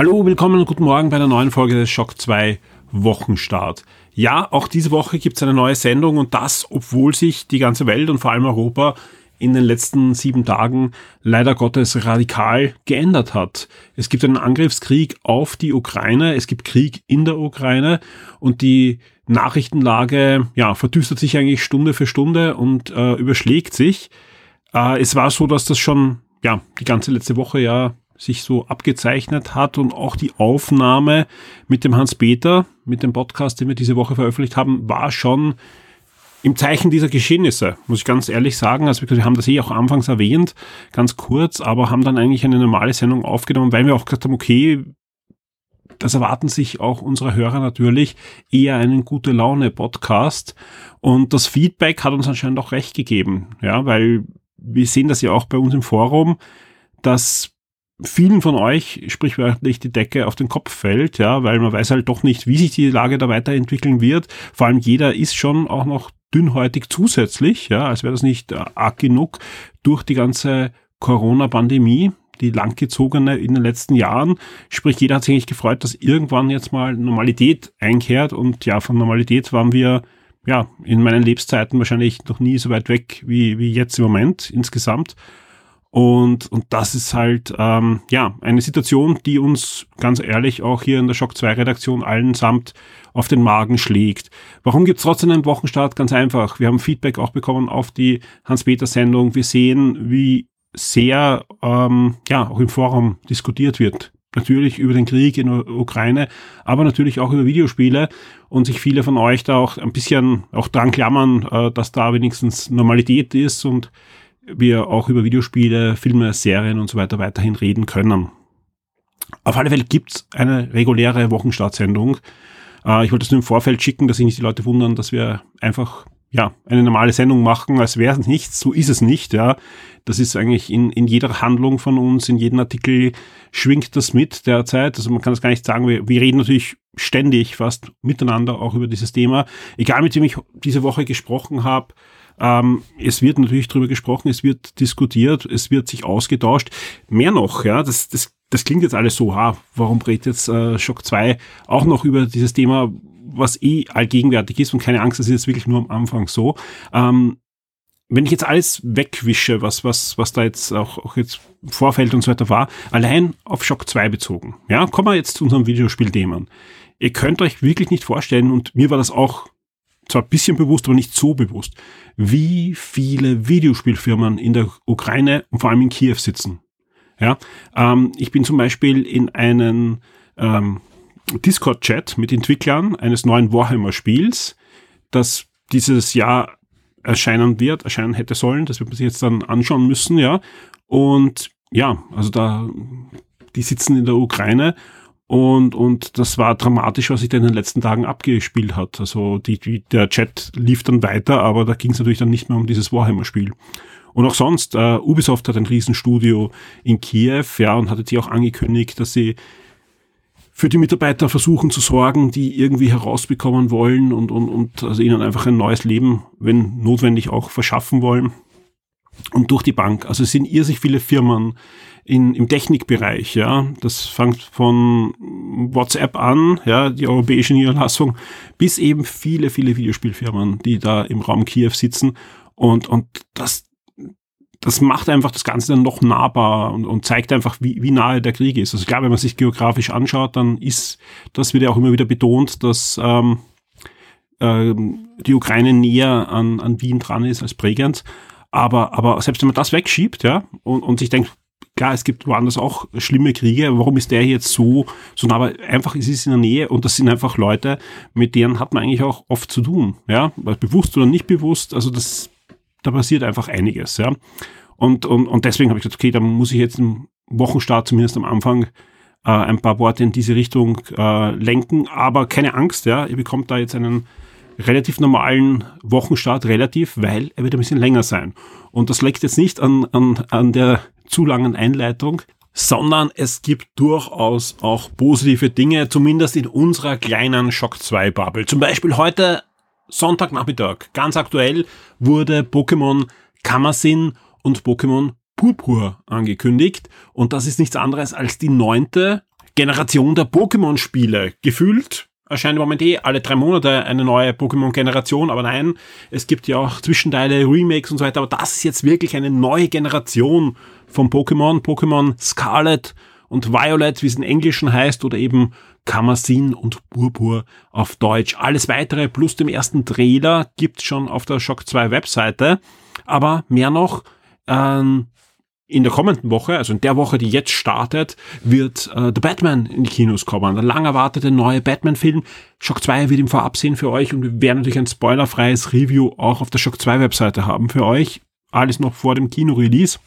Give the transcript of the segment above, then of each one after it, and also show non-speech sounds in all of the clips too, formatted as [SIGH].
Hallo, willkommen und guten Morgen bei einer neuen Folge des Shock 2 Wochenstart. Ja, auch diese Woche gibt es eine neue Sendung und das, obwohl sich die ganze Welt und vor allem Europa in den letzten sieben Tagen leider Gottes radikal geändert hat. Es gibt einen Angriffskrieg auf die Ukraine, es gibt Krieg in der Ukraine und die Nachrichtenlage ja, verdüstert sich eigentlich Stunde für Stunde und äh, überschlägt sich. Äh, es war so, dass das schon ja, die ganze letzte Woche ja sich so abgezeichnet hat und auch die Aufnahme mit dem Hans-Peter, mit dem Podcast, den wir diese Woche veröffentlicht haben, war schon im Zeichen dieser Geschehnisse, muss ich ganz ehrlich sagen. Also wir haben das eh auch anfangs erwähnt, ganz kurz, aber haben dann eigentlich eine normale Sendung aufgenommen, weil wir auch gesagt haben, okay, das erwarten sich auch unsere Hörer natürlich eher einen gute Laune Podcast. Und das Feedback hat uns anscheinend auch recht gegeben, ja, weil wir sehen das ja auch bei uns im Forum, dass vielen von euch sprichwörtlich die Decke auf den Kopf fällt, ja, weil man weiß halt doch nicht, wie sich die Lage da weiterentwickeln wird. Vor allem jeder ist schon auch noch dünnhäutig zusätzlich, ja, als wäre das nicht äh, arg genug durch die ganze Corona-Pandemie, die langgezogene in den letzten Jahren. Sprich, jeder hat sich eigentlich gefreut, dass irgendwann jetzt mal Normalität einkehrt und ja, von Normalität waren wir ja in meinen Lebenszeiten wahrscheinlich noch nie so weit weg wie, wie jetzt im Moment insgesamt. Und, und das ist halt, ähm, ja, eine Situation, die uns ganz ehrlich auch hier in der Shock 2 Redaktion allen samt auf den Magen schlägt. Warum gibt's trotzdem einen Wochenstart? Ganz einfach. Wir haben Feedback auch bekommen auf die Hans-Peter-Sendung. Wir sehen, wie sehr, ähm, ja, auch im Forum diskutiert wird. Natürlich über den Krieg in der Ukraine, aber natürlich auch über Videospiele und sich viele von euch da auch ein bisschen auch dran klammern, äh, dass da wenigstens Normalität ist und wir auch über Videospiele, Filme, Serien und so weiter weiterhin reden können. Auf alle Fälle gibt's eine reguläre Wochenstartsendung. Äh, ich wollte es nur im Vorfeld schicken, dass sich nicht die Leute wundern, dass wir einfach ja, eine normale Sendung machen, als wäre es nichts. So ist es nicht, ja. Das ist eigentlich in, in jeder Handlung von uns, in jedem Artikel schwingt das mit derzeit. Also man kann das gar nicht sagen. Wir, wir reden natürlich ständig fast miteinander auch über dieses Thema. Egal mit wem ich diese Woche gesprochen habe, ähm, es wird natürlich darüber gesprochen, es wird diskutiert, es wird sich ausgetauscht. Mehr noch, ja, das, das, das klingt jetzt alles so, ha, warum redet jetzt äh, Schock 2 auch noch über dieses Thema, was eh allgegenwärtig ist und keine Angst, das ist jetzt wirklich nur am Anfang so. Ähm, wenn ich jetzt alles wegwische, was, was, was da jetzt auch, auch jetzt Vorfeld und so weiter war, allein auf Shock 2 bezogen, ja, kommen wir jetzt zu unserem Videospielthemen. Ihr könnt euch wirklich nicht vorstellen, und mir war das auch zwar ein bisschen bewusst, aber nicht so bewusst, wie viele Videospielfirmen in der Ukraine und vor allem in Kiew sitzen. Ja, ähm, ich bin zum Beispiel in einen ähm, Discord-Chat mit Entwicklern eines neuen Warhammer-Spiels, das dieses Jahr erscheinen wird, erscheinen hätte sollen. Das wird man sich jetzt dann anschauen müssen, ja. Und ja, also da, die sitzen in der Ukraine und, und das war dramatisch, was sich da in den letzten Tagen abgespielt hat. Also die, die, der Chat lief dann weiter, aber da ging es natürlich dann nicht mehr um dieses Warhammer-Spiel. Und auch sonst, äh, Ubisoft hat ein Riesenstudio in Kiew, ja, und hat jetzt auch angekündigt, dass sie für die Mitarbeiter versuchen zu sorgen, die irgendwie herausbekommen wollen und, und, und also ihnen einfach ein neues Leben, wenn notwendig, auch verschaffen wollen. Und durch die Bank. Also es sind irrsinnig viele Firmen, in, im Technikbereich, ja. Das fängt von WhatsApp an, ja, die europäische Niederlassung, bis eben viele, viele Videospielfirmen, die da im Raum Kiew sitzen. Und, und das, das macht einfach das Ganze dann noch nahbar und, und zeigt einfach, wie, wie nahe der Krieg ist. Also klar, wenn man sich geografisch anschaut, dann ist, das wird ja auch immer wieder betont, dass ähm, ähm, die Ukraine näher an, an Wien dran ist als Bregenz. Aber, aber selbst wenn man das wegschiebt, ja, und, und sich denkt, Klar, es gibt woanders auch schlimme Kriege. Warum ist der jetzt so, so nah? Aber einfach, es ist in der Nähe und das sind einfach Leute, mit denen hat man eigentlich auch oft zu tun. Ja, bewusst oder nicht bewusst. Also das, da passiert einfach einiges. Ja, und, und, und deswegen habe ich gesagt, okay, da muss ich jetzt im Wochenstart zumindest am Anfang äh, ein paar Worte in diese Richtung äh, lenken. Aber keine Angst, ja, ihr bekommt da jetzt einen relativ normalen Wochenstart, relativ, weil er wird ein bisschen länger sein. Und das liegt jetzt nicht an, an, an der zu langen Einleitung, sondern es gibt durchaus auch positive Dinge, zumindest in unserer kleinen Shock 2 Bubble. Zum Beispiel heute Sonntagnachmittag, ganz aktuell, wurde Pokémon Kamasin und Pokémon Purpur angekündigt. Und das ist nichts anderes als die neunte Generation der Pokémon-Spiele. Gefühlt erscheint im Moment eh alle drei Monate eine neue Pokémon-Generation, aber nein, es gibt ja auch Zwischenteile, Remakes und so weiter, aber das ist jetzt wirklich eine neue Generation von Pokémon, Pokémon Scarlet und Violet, wie es in Englischen heißt, oder eben Kamasin und Purpur auf Deutsch. Alles weitere plus dem ersten Trailer gibt's schon auf der Shock 2 Webseite, aber mehr noch, ähm, in der kommenden Woche, also in der Woche, die jetzt startet, wird äh, The Batman in die Kinos kommen. Der lang erwartete neue Batman-Film. Shock 2 wird im Vorabsehen für euch und wir werden natürlich ein spoilerfreies Review auch auf der Shock 2 Webseite haben für euch. Alles noch vor dem Kino-Release.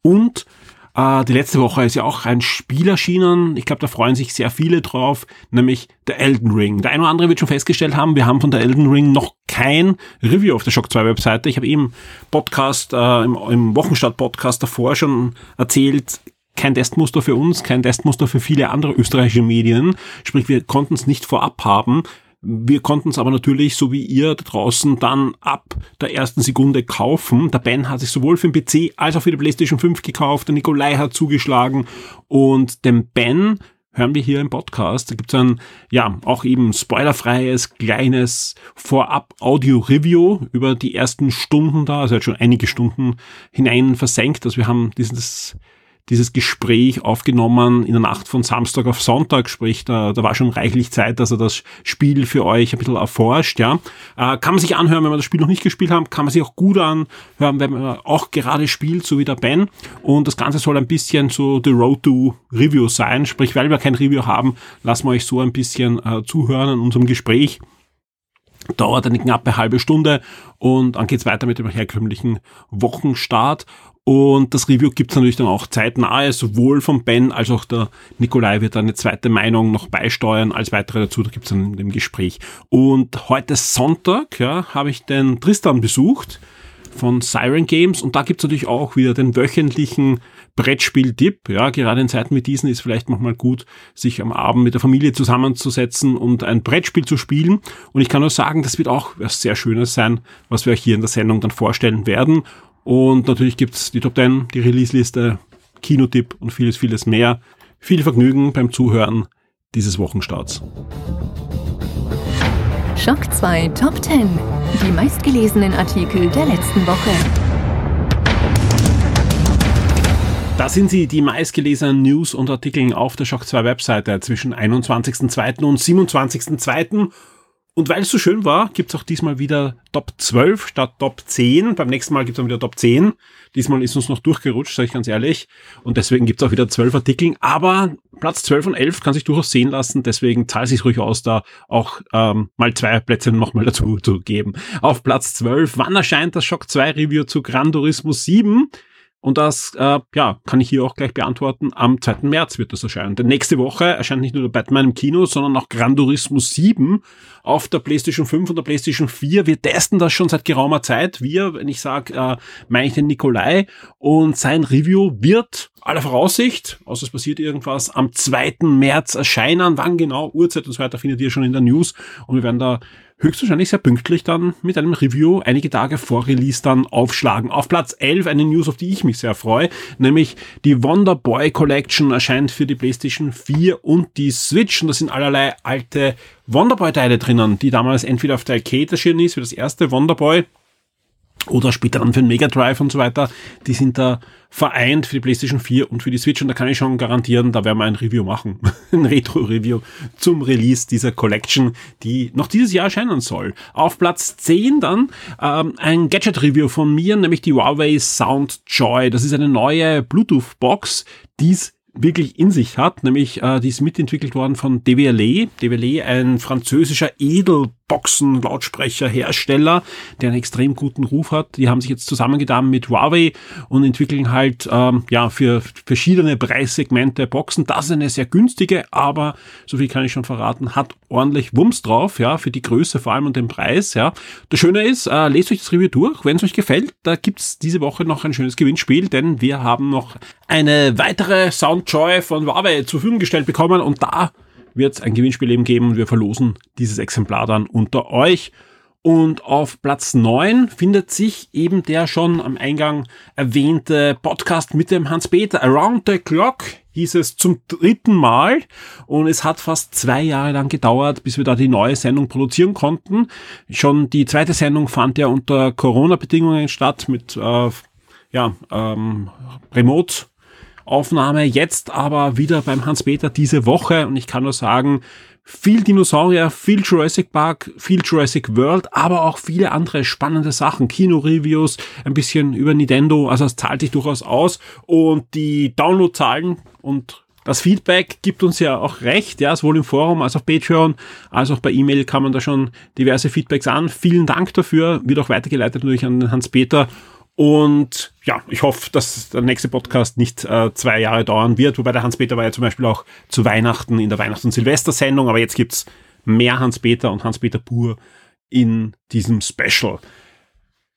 Und äh, die letzte Woche ist ja auch ein Spiel erschienen. Ich glaube, da freuen sich sehr viele drauf, nämlich der Elden Ring. Der eine oder andere wird schon festgestellt haben, wir haben von der Elden Ring noch kein Review auf der Shock 2 Webseite. Ich habe eben Podcast, äh, im, im Wochenstart-Podcast davor schon erzählt, kein Testmuster für uns, kein Testmuster für viele andere österreichische Medien. Sprich, wir konnten es nicht vorab haben. Wir konnten es aber natürlich, so wie ihr da draußen, dann ab der ersten Sekunde kaufen. Der Ben hat sich sowohl für den PC als auch für die PlayStation 5 gekauft. Der Nikolai hat zugeschlagen. Und dem Ben hören wir hier im Podcast. Da gibt es ein, ja, auch eben spoilerfreies, kleines Vorab-Audio-Review über die ersten Stunden da. Also er hat schon einige Stunden hinein versenkt. Also wir haben dieses dieses Gespräch aufgenommen in der Nacht von Samstag auf Sonntag, sprich, da, da war schon reichlich Zeit, dass er das Spiel für euch ein bisschen erforscht, ja. Äh, kann man sich anhören, wenn man das Spiel noch nicht gespielt hat, kann man sich auch gut anhören, wenn man auch gerade spielt, so wie der Ben. Und das Ganze soll ein bisschen so The Road to Review sein, sprich, weil wir kein Review haben, lassen wir euch so ein bisschen äh, zuhören in unserem Gespräch dauert eine knappe halbe Stunde und dann geht's weiter mit dem herkömmlichen Wochenstart. Und das Review gibt's natürlich dann auch zeitnahe, sowohl vom Ben als auch der Nikolai wird eine zweite Meinung noch beisteuern. Als weitere dazu, da gibt's dann im Gespräch. Und heute Sonntag ja, habe ich den Tristan besucht von Siren Games und da gibt's natürlich auch wieder den wöchentlichen Brettspiel-Tipp. Ja, gerade in Zeiten wie diesen ist vielleicht manchmal gut, sich am Abend mit der Familie zusammenzusetzen und ein Brettspiel zu spielen. Und ich kann nur sagen, das wird auch was sehr Schönes sein, was wir euch hier in der Sendung dann vorstellen werden. Und natürlich gibt's die Top 10, die Release-Liste, Kinotipp und vieles, vieles mehr. Viel Vergnügen beim Zuhören dieses Wochenstarts. Schock 2 Top 10. Die meistgelesenen Artikel der letzten Woche. Da sind sie, die meistgelesenen News und Artikel auf der Shock 2 Webseite zwischen 21.02. und 27.02. Und weil es so schön war, gibt's auch diesmal wieder Top 12 statt Top 10. Beim nächsten Mal gibt's dann wieder Top 10. Diesmal ist uns noch durchgerutscht, sage ich ganz ehrlich. Und deswegen gibt's auch wieder 12 Artikel. Aber Platz 12 und 11 kann sich durchaus sehen lassen. Deswegen zahlt sich ruhig aus, da auch ähm, mal zwei Plätze nochmal dazu zu geben. Auf Platz 12, wann erscheint das Shock 2 Review zu Gran Turismo 7? Und das äh, ja, kann ich hier auch gleich beantworten. Am 2. März wird das erscheinen. Denn nächste Woche erscheint nicht nur der Batman im Kino, sondern auch Gran Turismo 7 auf der PlayStation 5 und der PlayStation 4. Wir testen das schon seit geraumer Zeit. Wir, wenn ich sage, äh, meine ich den Nikolai. Und sein Review wird aller Voraussicht, außer es passiert irgendwas, am 2. März erscheinen. Wann genau, Uhrzeit und so weiter findet ihr schon in der News. Und wir werden da höchstwahrscheinlich sehr pünktlich dann mit einem Review einige Tage vor Release dann aufschlagen. Auf Platz 11 eine News, auf die ich mich sehr freue, nämlich die Wonder Boy Collection erscheint für die PlayStation 4 und die Switch und da sind allerlei alte Wonderboy Teile drinnen, die damals entweder auf der Arcade erschienen ist, wie das erste Wonderboy oder später dann für den Mega Drive und so weiter, die sind da vereint für die PlayStation 4 und für die Switch und da kann ich schon garantieren, da werden wir ein Review machen, [LAUGHS] ein Retro-Review zum Release dieser Collection, die noch dieses Jahr erscheinen soll. Auf Platz 10 dann ähm, ein Gadget-Review von mir, nämlich die Huawei Sound Joy. Das ist eine neue Bluetooth-Box, die es wirklich in sich hat, nämlich äh, die ist mitentwickelt worden von DVLE. DVLE, ein französischer Edel Boxen, Lautsprecher, Hersteller, der einen extrem guten Ruf hat. Die haben sich jetzt zusammengetan mit Huawei und entwickeln halt ähm, ja für verschiedene Preissegmente Boxen. Das ist eine sehr günstige, aber so viel kann ich schon verraten, hat ordentlich Wumms drauf, ja, für die Größe vor allem und den Preis, ja. Das Schöne ist, äh, lest euch das Review durch, wenn es euch gefällt, da gibt's diese Woche noch ein schönes Gewinnspiel, denn wir haben noch eine weitere Soundjoy von Huawei zur Verfügung gestellt bekommen und da wird es ein Gewinnspiel eben geben und wir verlosen dieses Exemplar dann unter euch. Und auf Platz 9 findet sich eben der schon am Eingang erwähnte Podcast mit dem Hans-Peter. Around the Clock hieß es zum dritten Mal und es hat fast zwei Jahre lang gedauert, bis wir da die neue Sendung produzieren konnten. Schon die zweite Sendung fand ja unter Corona-Bedingungen statt mit äh, ja, ähm, Remote Aufnahme. Jetzt aber wieder beim Hans-Peter diese Woche. Und ich kann nur sagen, viel Dinosaurier, viel Jurassic Park, viel Jurassic World, aber auch viele andere spannende Sachen, Kino-Reviews, ein bisschen über Nintendo, also es zahlt sich durchaus aus. Und die Downloadzahlen und das Feedback gibt uns ja auch recht, ja, sowohl im Forum als auch Patreon, als auch bei E-Mail kann man da schon diverse Feedbacks an. Vielen Dank dafür, wird auch weitergeleitet natürlich an Hans-Peter und ja, ich hoffe, dass der nächste Podcast nicht äh, zwei Jahre dauern wird, wobei der Hans-Peter war ja zum Beispiel auch zu Weihnachten in der Weihnachts- und Silvestersendung, aber jetzt gibt's mehr Hans-Peter und Hans-Peter pur in diesem Special.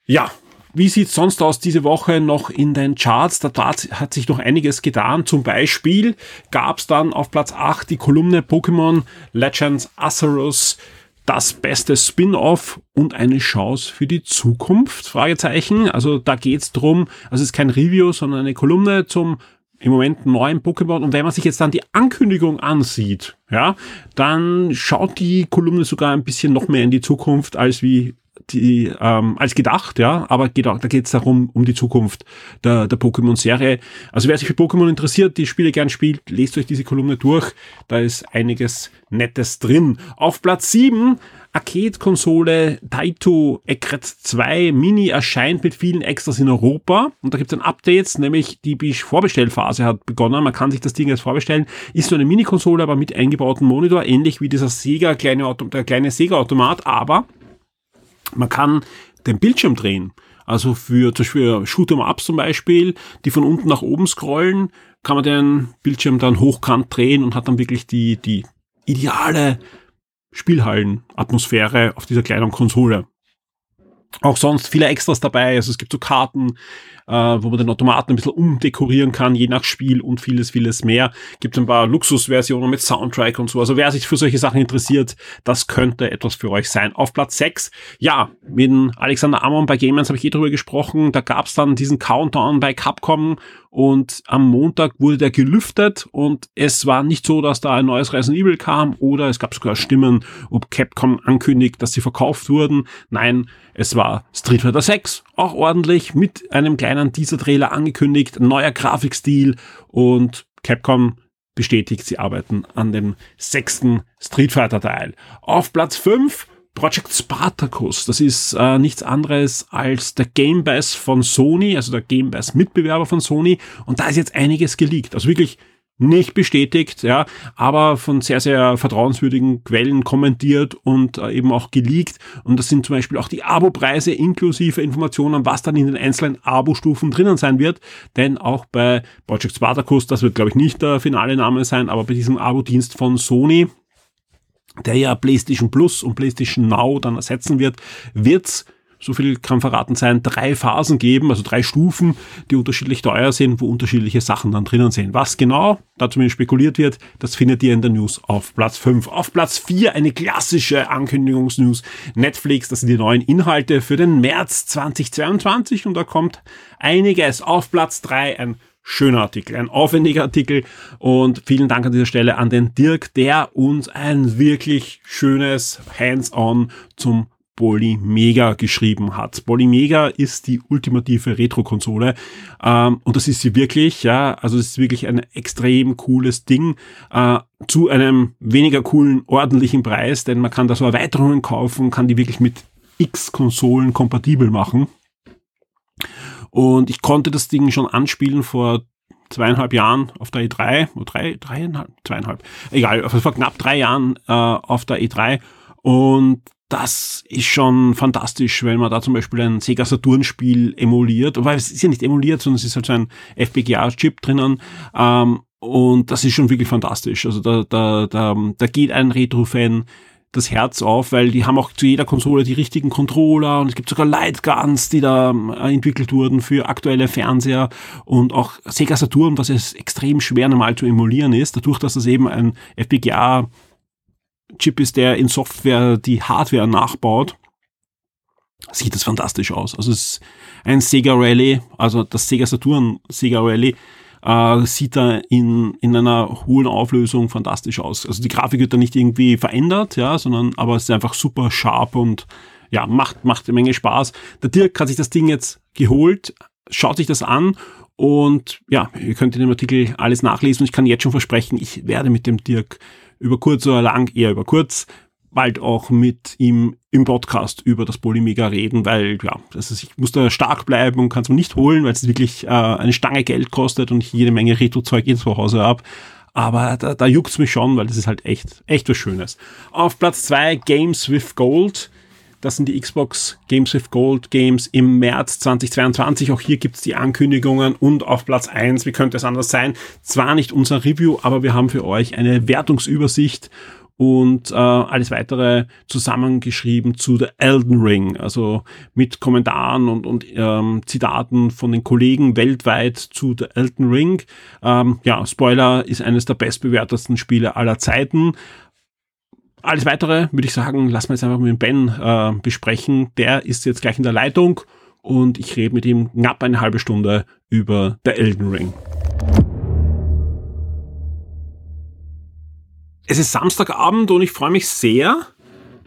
Ja, wie sieht's sonst aus diese Woche noch in den Charts? Da hat sich noch einiges getan. Zum Beispiel gab's dann auf Platz 8 die Kolumne Pokémon Legends Acerus das beste Spin-off und eine Chance für die Zukunft? Fragezeichen. Also da geht's drum. Also es ist kein Review, sondern eine Kolumne zum im Moment neuen Pokémon. Und wenn man sich jetzt dann die Ankündigung ansieht, ja, dann schaut die Kolumne sogar ein bisschen noch mehr in die Zukunft als wie die ähm, als gedacht, ja, aber geht auch, da geht es darum, um die Zukunft der, der Pokémon-Serie. Also wer sich für Pokémon interessiert, die Spiele gern spielt, lest euch diese Kolumne durch. Da ist einiges Nettes drin. Auf Platz 7 Arcade-Konsole Taito Ecret 2 Mini erscheint mit vielen Extras in Europa. Und da gibt es ein Update, nämlich die Vorbestellphase hat begonnen. Man kann sich das Ding jetzt vorbestellen. Ist so eine Mini-Konsole, aber mit eingebautem Monitor, ähnlich wie dieser Sega, kleine Auto, der kleine Sega-Automat, aber man kann den Bildschirm drehen. Also für, zum Beispiel Shoot'em-Ups zum Beispiel, die von unten nach oben scrollen, kann man den Bildschirm dann hochkant drehen und hat dann wirklich die, die ideale Spielhallen-Atmosphäre auf dieser kleinen Konsole. Auch sonst viele Extras dabei. Also es gibt so Karten, äh, wo man den Automaten ein bisschen umdekorieren kann, je nach Spiel und vieles, vieles mehr. Gibt ein paar Luxusversionen mit Soundtrack und so. Also wer sich für solche Sachen interessiert, das könnte etwas für euch sein. Auf Platz 6, ja, mit Alexander Amon bei Gamers habe ich eh drüber gesprochen. Da gab es dann diesen Countdown bei Capcom und am Montag wurde der gelüftet und es war nicht so, dass da ein neues Resident Evil kam oder es gab sogar Stimmen, ob Capcom ankündigt, dass sie verkauft wurden. Nein, es war Street Fighter 6, auch ordentlich mit einem kleinen Teaser-Trailer angekündigt, neuer Grafikstil und Capcom bestätigt, sie arbeiten an dem sechsten Street Fighter Teil. Auf Platz 5 Project Spartacus, das ist äh, nichts anderes als der Game Pass von Sony, also der Game Pass Mitbewerber von Sony. Und da ist jetzt einiges geleakt. Also wirklich nicht bestätigt, ja, aber von sehr, sehr vertrauenswürdigen Quellen kommentiert und äh, eben auch geleakt. Und das sind zum Beispiel auch die Abo-Preise inklusive Informationen, was dann in den einzelnen Abo-Stufen drinnen sein wird. Denn auch bei Project Spartacus, das wird glaube ich nicht der finale Name sein, aber bei diesem Abo-Dienst von Sony, der ja PlayStation Plus und PlayStation Now dann ersetzen wird, wird's so viel kann verraten sein, drei Phasen geben, also drei Stufen, die unterschiedlich teuer sind, wo unterschiedliche Sachen dann drinnen sind. Was genau da zumindest spekuliert wird, das findet ihr in der News auf Platz 5. Auf Platz 4 eine klassische Ankündigungsnews. Netflix, das sind die neuen Inhalte für den März 2022 und da kommt einiges. Auf Platz 3 ein schöner Artikel, ein aufwendiger Artikel und vielen Dank an dieser Stelle an den Dirk, der uns ein wirklich schönes Hands-on zum Polymega geschrieben hat. Polymega ist die ultimative Retro-Konsole ähm, und das ist sie wirklich, ja, also es ist wirklich ein extrem cooles Ding äh, zu einem weniger coolen, ordentlichen Preis, denn man kann da so Erweiterungen kaufen, kann die wirklich mit X Konsolen kompatibel machen. Und ich konnte das Ding schon anspielen vor zweieinhalb Jahren auf der E3, oder drei, dreieinhalb, zweieinhalb, egal, vor knapp drei Jahren äh, auf der E3. Und das ist schon fantastisch, wenn man da zum Beispiel ein Sega Saturn Spiel emuliert, weil es ist ja nicht emuliert, sondern es ist halt so ein FPGA-Chip drinnen. Ähm, und das ist schon wirklich fantastisch. Also da, da, da, da geht ein Retro-Fan das Herz auf, weil die haben auch zu jeder Konsole die richtigen Controller und es gibt sogar Lightguns, die da äh, entwickelt wurden für aktuelle Fernseher und auch Sega Saturn, was es extrem schwer normal zu emulieren ist, dadurch, dass das eben ein FPGA Chip ist, der in Software die Hardware nachbaut, sieht das fantastisch aus. Also es ist ein Sega Rally, also das Sega Saturn Sega Rally äh, sieht da in, in einer hohen Auflösung fantastisch aus. Also die Grafik wird da nicht irgendwie verändert, ja, sondern aber es ist einfach super sharp und ja, macht, macht eine Menge Spaß. Der Dirk hat sich das Ding jetzt geholt, schaut sich das an und ja, ihr könnt in dem Artikel alles nachlesen und ich kann jetzt schon versprechen, ich werde mit dem Dirk über kurz oder lang, eher über kurz, bald auch mit ihm im Podcast über das Polymega reden, weil ja, das ich muss da stark bleiben und kann es mir nicht holen, weil es wirklich äh, eine Stange Geld kostet und ich jede Menge Retro-Zeug jetzt zu Hause habe. Aber da, da juckt's mich schon, weil das ist halt echt, echt was Schönes. Auf Platz zwei Games with Gold. Das sind die Xbox Games with Gold Games im März 2022. Auch hier gibt's die Ankündigungen und auf Platz eins, wie könnte es anders sein? Zwar nicht unser Review, aber wir haben für euch eine Wertungsübersicht und äh, alles weitere zusammengeschrieben zu The Elden Ring, also mit Kommentaren und, und ähm, Zitaten von den Kollegen weltweit zu The Elden Ring. Ähm, ja, Spoiler ist eines der bestbewertesten Spiele aller Zeiten. Alles weitere würde ich sagen, lassen wir jetzt einfach mit Ben äh, besprechen. Der ist jetzt gleich in der Leitung und ich rede mit ihm knapp eine halbe Stunde über The Elden Ring. Es ist Samstagabend und ich freue mich sehr,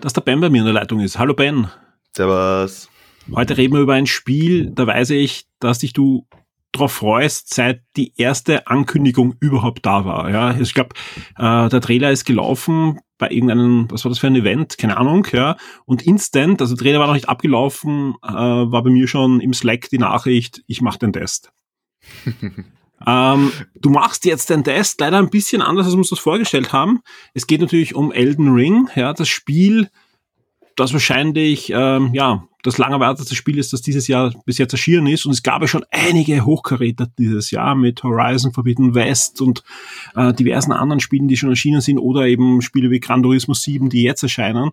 dass der Ben bei mir in der Leitung ist. Hallo Ben. Servus. Heute reden wir über ein Spiel, da weiß ich, dass dich du drauf freust, seit die erste Ankündigung überhaupt da war. Ja, ich glaube, äh, der Trailer ist gelaufen bei irgendeinem, was war das für ein Event? Keine Ahnung, ja. Und instant, also der Trailer war noch nicht abgelaufen, äh, war bei mir schon im Slack die Nachricht, ich mache den Test. [LAUGHS] Ähm, du machst jetzt den Test leider ein bisschen anders, als wir uns das vorgestellt haben. Es geht natürlich um Elden Ring, ja, das Spiel, das wahrscheinlich, ähm, ja, das lang erwartete Spiel ist, das dieses Jahr bis jetzt erschienen ist. Und es gab ja schon einige Hochkaräter dieses Jahr mit Horizon Forbidden West und äh, diversen anderen Spielen, die schon erschienen sind oder eben Spiele wie Gran Turismo 7, die jetzt erscheinen.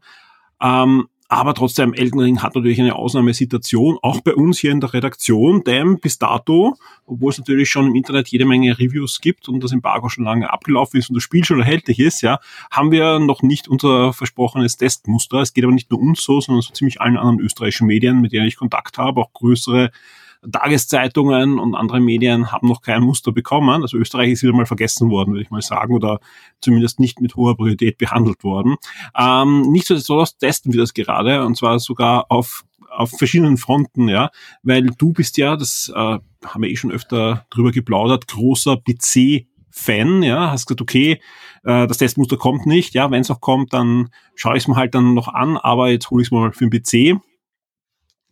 Ähm, aber trotzdem, Elden Ring hat natürlich eine Ausnahmesituation, auch bei uns hier in der Redaktion, denn bis dato, obwohl es natürlich schon im Internet jede Menge Reviews gibt und das Embargo schon lange abgelaufen ist und das Spiel schon erhältlich ist, ja, haben wir noch nicht unser versprochenes Testmuster. Es geht aber nicht nur uns so, sondern so ziemlich allen anderen österreichischen Medien, mit denen ich Kontakt habe, auch größere Tageszeitungen und andere Medien haben noch kein Muster bekommen. Also Österreich ist wieder mal vergessen worden, würde ich mal sagen, oder zumindest nicht mit hoher Priorität behandelt worden. Ähm, Nichtsdestotrotz testen wir das gerade und zwar sogar auf auf verschiedenen Fronten, ja, weil du bist ja, das äh, haben wir eh schon öfter drüber geplaudert, großer PC-Fan, ja, hast gesagt, okay, äh, das Testmuster kommt nicht, ja, wenn es auch kommt, dann schaue ich es mir halt dann noch an, aber jetzt hole ich es mal für den PC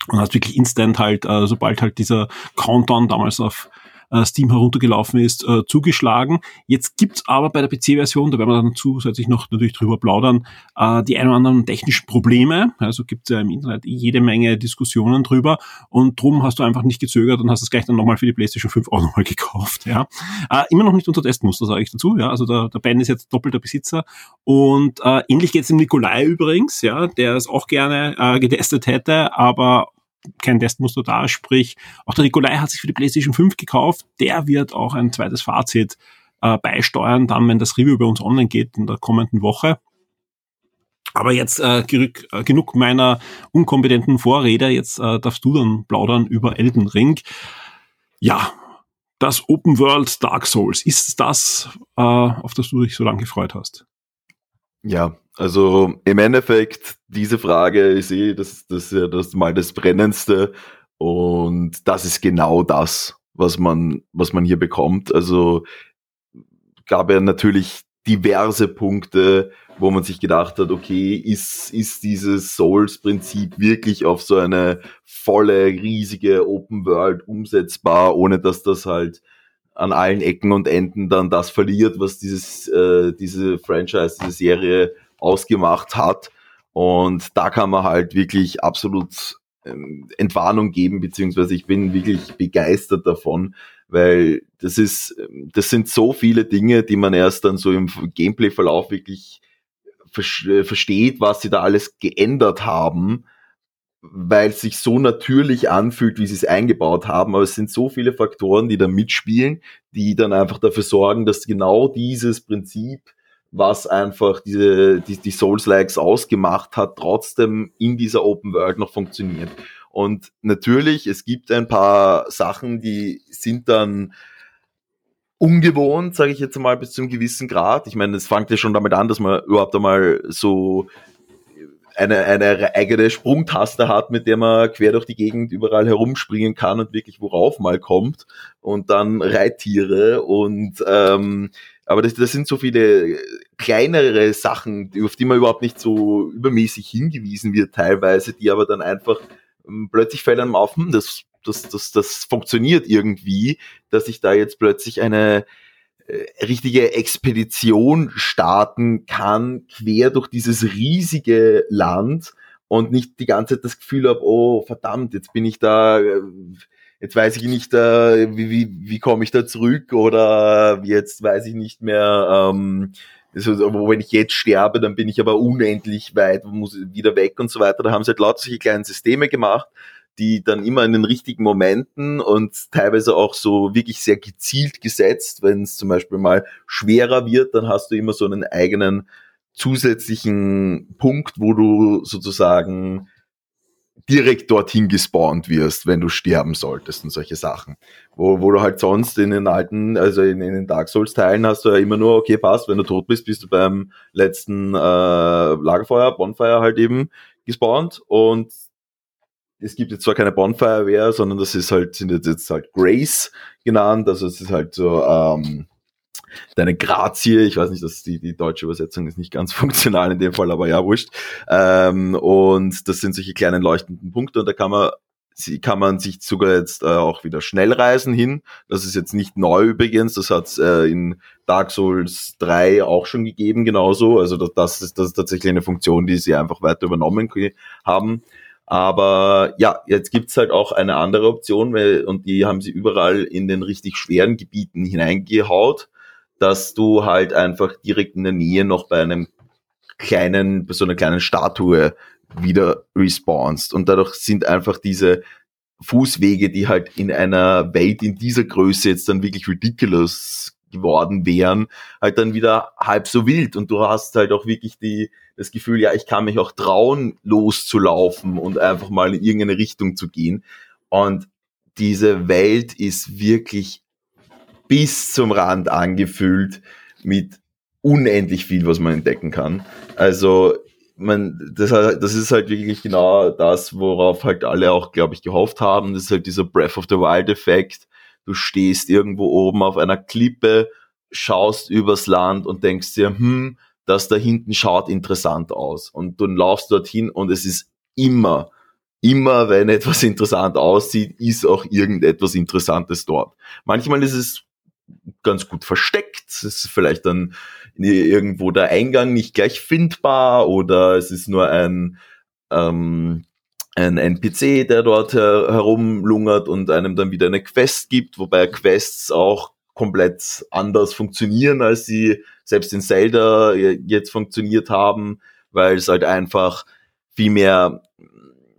und hast wirklich instant halt, äh, sobald halt dieser Countdown damals auf äh, Steam heruntergelaufen ist, äh, zugeschlagen. Jetzt gibt's aber bei der PC-Version, da werden wir dann zusätzlich noch natürlich drüber plaudern, äh, die ein oder anderen technischen Probleme. Also gibt's ja im Internet jede Menge Diskussionen drüber und drum hast du einfach nicht gezögert und hast es gleich dann nochmal für die PlayStation 5 auch nochmal [LAUGHS] gekauft. Ja. Äh, immer noch nicht unter Testmuster, sage ich dazu. Ja. Also der, der Ben ist jetzt doppelter Besitzer und äh, ähnlich geht's dem Nikolai übrigens, ja, der es auch gerne äh, getestet hätte, aber kein Testmuster da, sprich, auch der Nikolai hat sich für die PlayStation 5 gekauft, der wird auch ein zweites Fazit äh, beisteuern, dann, wenn das Review bei uns online geht in der kommenden Woche. Aber jetzt äh, äh, genug meiner unkompetenten Vorrede, jetzt äh, darfst du dann plaudern über Elden Ring. Ja, das Open World Dark Souls, ist das, äh, auf das du dich so lange gefreut hast? Ja, also im Endeffekt, diese Frage ist eh das, das ist ja das mal das Brennendste. Und das ist genau das, was man, was man hier bekommt. Also gab ja natürlich diverse Punkte, wo man sich gedacht hat, okay, ist, ist dieses Souls-Prinzip wirklich auf so eine volle, riesige Open World umsetzbar, ohne dass das halt an allen Ecken und Enden dann das verliert, was dieses, äh, diese Franchise, diese Serie ausgemacht hat. Und da kann man halt wirklich absolut ähm, Entwarnung geben, beziehungsweise ich bin wirklich begeistert davon, weil das ist, das sind so viele Dinge, die man erst dann so im Gameplay-Verlauf wirklich versteht, was sie da alles geändert haben, weil es sich so natürlich anfühlt, wie sie es eingebaut haben. Aber es sind so viele Faktoren, die da mitspielen, die dann einfach dafür sorgen, dass genau dieses Prinzip, was einfach diese, die, die Souls-Likes ausgemacht hat, trotzdem in dieser Open World noch funktioniert. Und natürlich, es gibt ein paar Sachen, die sind dann ungewohnt, sage ich jetzt mal, bis zu einem gewissen Grad. Ich meine, es fängt ja schon damit an, dass man überhaupt einmal so eine, eine eigene Sprungtaste hat, mit der man quer durch die Gegend überall herumspringen kann und wirklich worauf mal kommt und dann Reittiere und ähm, aber das, das sind so viele kleinere Sachen, auf die man überhaupt nicht so übermäßig hingewiesen wird teilweise, die aber dann einfach ähm, plötzlich fällt einem auf, hm, das das, das, das funktioniert irgendwie, dass ich da jetzt plötzlich eine äh, richtige Expedition starten kann, quer durch dieses riesige Land und nicht die ganze Zeit das Gefühl habe, oh verdammt, jetzt bin ich da, äh, jetzt weiß ich nicht, äh, wie, wie, wie komme ich da zurück oder jetzt weiß ich nicht mehr, ähm, also, wenn ich jetzt sterbe, dann bin ich aber unendlich weit, muss wieder weg und so weiter. Da haben sie halt lauter solche kleinen Systeme gemacht, die dann immer in den richtigen Momenten und teilweise auch so wirklich sehr gezielt gesetzt, wenn es zum Beispiel mal schwerer wird, dann hast du immer so einen eigenen zusätzlichen Punkt, wo du sozusagen direkt dorthin gespawnt wirst, wenn du sterben solltest und solche Sachen. Wo, wo du halt sonst in den alten, also in, in den Dark Souls Teilen hast du ja immer nur, okay, passt, wenn du tot bist, bist du beim letzten äh, Lagerfeuer, Bonfire halt eben gespawnt und es gibt jetzt zwar keine Bonfire mehr, sondern das ist halt, sind jetzt halt Grace genannt, also es ist halt so, ähm, deine Grazie, ich weiß nicht, dass die, die deutsche Übersetzung ist nicht ganz [LAUGHS] funktional in dem Fall, aber ja, wurscht. Ähm, und das sind solche kleinen leuchtenden Punkte und da kann man sie kann man sich sogar jetzt äh, auch wieder schnell reisen hin. Das ist jetzt nicht neu übrigens, das hat äh, in Dark Souls 3 auch schon gegeben, genauso. Also das, ist, das ist tatsächlich eine Funktion, die sie einfach weiter übernommen haben. Aber ja, jetzt gibt's halt auch eine andere Option, weil, und die haben sie überall in den richtig schweren Gebieten hineingehaut, dass du halt einfach direkt in der Nähe noch bei einem kleinen, bei so einer kleinen Statue wieder respawnst. Und dadurch sind einfach diese Fußwege, die halt in einer Welt in dieser Größe jetzt dann wirklich ridiculous geworden wären, halt dann wieder halb so wild. Und du hast halt auch wirklich die, das Gefühl, ja, ich kann mich auch trauen, loszulaufen und einfach mal in irgendeine Richtung zu gehen. Und diese Welt ist wirklich bis zum Rand angefüllt mit unendlich viel, was man entdecken kann. Also, man, das, das ist halt wirklich genau das, worauf halt alle auch, glaube ich, gehofft haben. Das ist halt dieser Breath of the Wild Effekt. Du stehst irgendwo oben auf einer Klippe, schaust übers Land und denkst dir, hm, das da hinten schaut interessant aus. Und du laufst dorthin und es ist immer, immer, wenn etwas [LAUGHS] interessant aussieht, ist auch irgendetwas Interessantes dort. Manchmal ist es ganz gut versteckt. Es ist vielleicht dann irgendwo der Eingang nicht gleich findbar oder es ist nur ein, ähm, ein NPC, der dort her herumlungert und einem dann wieder eine Quest gibt, wobei Quests auch komplett anders funktionieren, als sie selbst in Zelda jetzt funktioniert haben, weil es halt einfach viel mehr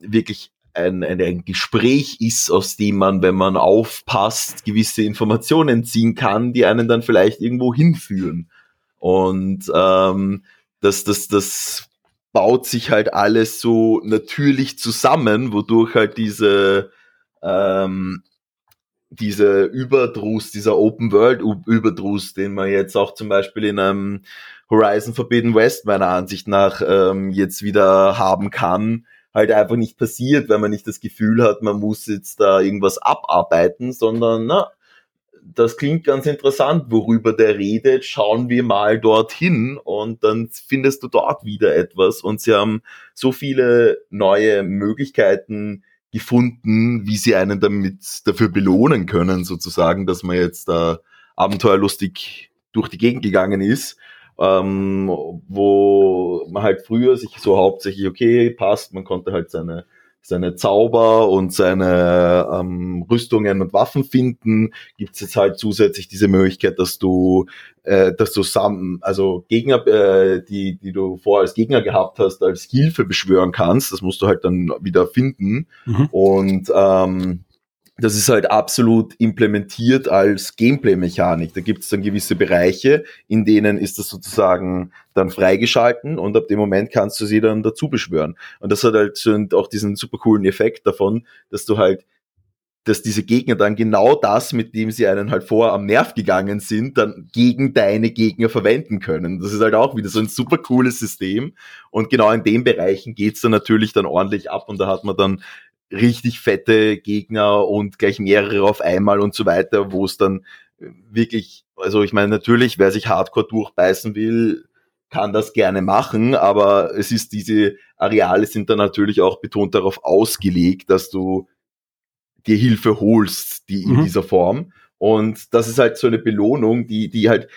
wirklich ein, ein, ein Gespräch ist, aus dem man, wenn man aufpasst, gewisse Informationen ziehen kann, die einen dann vielleicht irgendwo hinführen. Und ähm, das, das, das baut sich halt alles so natürlich zusammen, wodurch halt diese ähm, diese Überdruss, dieser Open World Überdruss, den man jetzt auch zum Beispiel in einem Horizon Forbidden West meiner Ansicht nach ähm, jetzt wieder haben kann, halt einfach nicht passiert, weil man nicht das Gefühl hat, man muss jetzt da irgendwas abarbeiten, sondern na, das klingt ganz interessant, worüber der redet, schauen wir mal dorthin und dann findest du dort wieder etwas und sie haben so viele neue Möglichkeiten gefunden, wie sie einen damit dafür belohnen können, sozusagen, dass man jetzt da abenteuerlustig durch die Gegend gegangen ist. Ähm, wo man halt früher sich so hauptsächlich, okay, passt, man konnte halt seine seine Zauber und seine ähm, Rüstungen und Waffen finden, gibt es jetzt halt zusätzlich diese Möglichkeit, dass du, äh, dass du sam also Gegner, äh, die, die du vorher als Gegner gehabt hast, als Hilfe beschwören kannst. Das musst du halt dann wieder finden. Mhm. Und ähm, das ist halt absolut implementiert als Gameplay-Mechanik. Da gibt es dann gewisse Bereiche, in denen ist das sozusagen dann freigeschalten und ab dem Moment kannst du sie dann dazu beschwören. Und das hat halt auch diesen super coolen Effekt davon, dass du halt dass diese Gegner dann genau das, mit dem sie einen halt vorher am Nerv gegangen sind, dann gegen deine Gegner verwenden können. Das ist halt auch wieder so ein super cooles System. Und genau in den Bereichen geht's dann natürlich dann ordentlich ab und da hat man dann richtig fette Gegner und gleich mehrere auf einmal und so weiter, wo es dann wirklich, also ich meine, natürlich, wer sich Hardcore durchbeißen will, kann das gerne machen, aber es ist diese Areale sind dann natürlich auch betont darauf ausgelegt, dass du dir Hilfe holst, die in mhm. dieser Form. Und das ist halt so eine Belohnung, die, die halt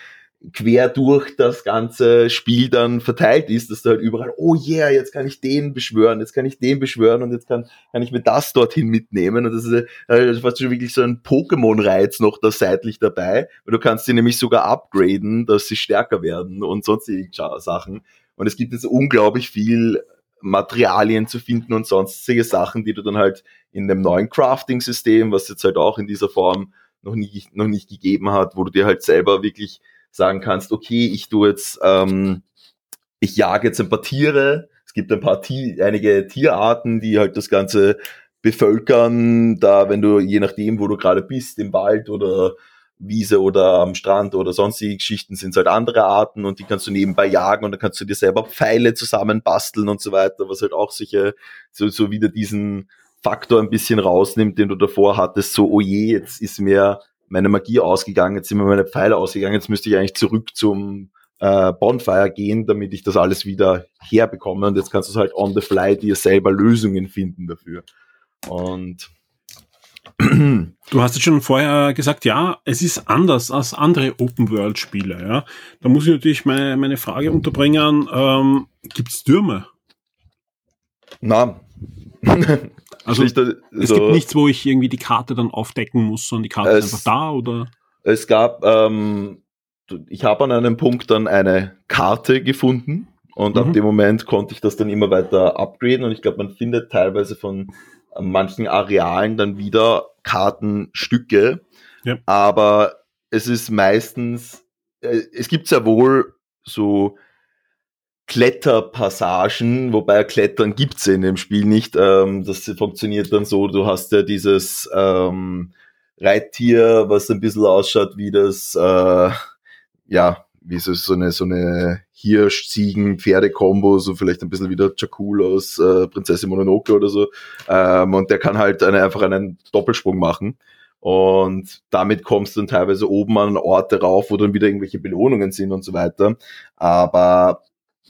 quer durch das ganze Spiel dann verteilt ist, dass du halt überall, oh yeah, jetzt kann ich den beschwören, jetzt kann ich den beschwören und jetzt kann, kann ich mir das dorthin mitnehmen. Und das ist äh, fast schon wirklich so ein Pokémon-Reiz noch da seitlich dabei. Und du kannst sie nämlich sogar upgraden, dass sie stärker werden und sonstige Sachen. Und es gibt jetzt unglaublich viel Materialien zu finden und sonstige Sachen, die du dann halt in dem neuen Crafting-System, was jetzt halt auch in dieser Form noch nie, noch nicht gegeben hat, wo du dir halt selber wirklich sagen kannst, okay, ich tue jetzt, ähm, ich jage jetzt ein paar Tiere. Es gibt ein paar Tier, einige Tierarten, die halt das Ganze bevölkern. Da, wenn du, je nachdem, wo du gerade bist, im Wald oder Wiese oder am Strand oder sonstige Geschichten sind es halt andere Arten und die kannst du nebenbei jagen und dann kannst du dir selber Pfeile zusammenbasteln und so weiter, was halt auch sicher so, so wieder diesen Faktor ein bisschen rausnimmt, den du davor hattest, so, oh je, jetzt ist mir meine Magie ausgegangen, jetzt sind mir meine Pfeile ausgegangen, jetzt müsste ich eigentlich zurück zum äh, Bonfire gehen, damit ich das alles wieder herbekomme. Und jetzt kannst du halt on the fly dir selber Lösungen finden dafür. Und Du hast jetzt schon vorher gesagt, ja, es ist anders als andere Open-World-Spiele. Ja? Da muss ich natürlich meine, meine Frage unterbringen, ähm, gibt es Türme? Na, [LAUGHS] also Schlichter, es so, gibt nichts, wo ich irgendwie die Karte dann aufdecken muss, sondern die Karte es, ist einfach da, oder? Es gab, ähm, ich habe an einem Punkt dann eine Karte gefunden und mhm. ab dem Moment konnte ich das dann immer weiter upgraden und ich glaube, man findet teilweise von manchen Arealen dann wieder Kartenstücke, ja. aber es ist meistens, äh, es gibt sehr wohl so Kletterpassagen, wobei Klettern gibt's in dem Spiel nicht. Ähm, das funktioniert dann so, du hast ja dieses ähm, Reittier, was ein bisschen ausschaut wie das, äh, ja, wie so, so eine, so eine Hirsch-Ziegen-Pferde-Kombo, so vielleicht ein bisschen wie der Jakul aus äh, Prinzessin Mononoke oder so. Ähm, und der kann halt eine, einfach einen Doppelsprung machen. Und damit kommst du dann teilweise oben an Orte rauf, wo dann wieder irgendwelche Belohnungen sind und so weiter. Aber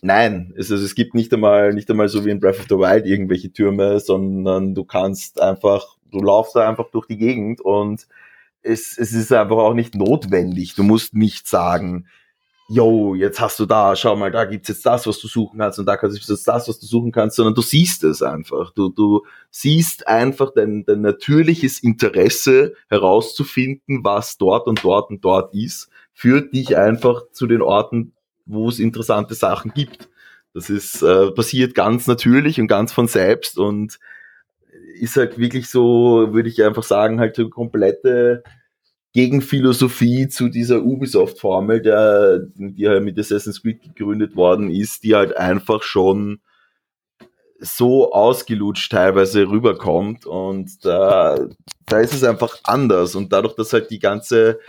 Nein, es, also es gibt nicht einmal, nicht einmal so wie in Breath of the Wild irgendwelche Türme, sondern du kannst einfach, du laufst da einfach durch die Gegend und es, es ist einfach auch nicht notwendig. Du musst nicht sagen, yo, jetzt hast du da, schau mal, da gibt's jetzt das, was du suchen kannst und da kannst du jetzt das, was du suchen kannst, sondern du siehst es einfach. Du, du siehst einfach dein, dein natürliches Interesse herauszufinden, was dort und dort und dort ist, führt dich einfach zu den Orten, wo es interessante Sachen gibt. Das ist äh, passiert ganz natürlich und ganz von selbst und ist halt wirklich so, würde ich einfach sagen, halt so komplette Gegenphilosophie zu dieser Ubisoft-Formel, der, die halt mit Assassin's Creed gegründet worden ist, die halt einfach schon so ausgelutscht teilweise rüberkommt und da, da ist es einfach anders und dadurch, dass halt die ganze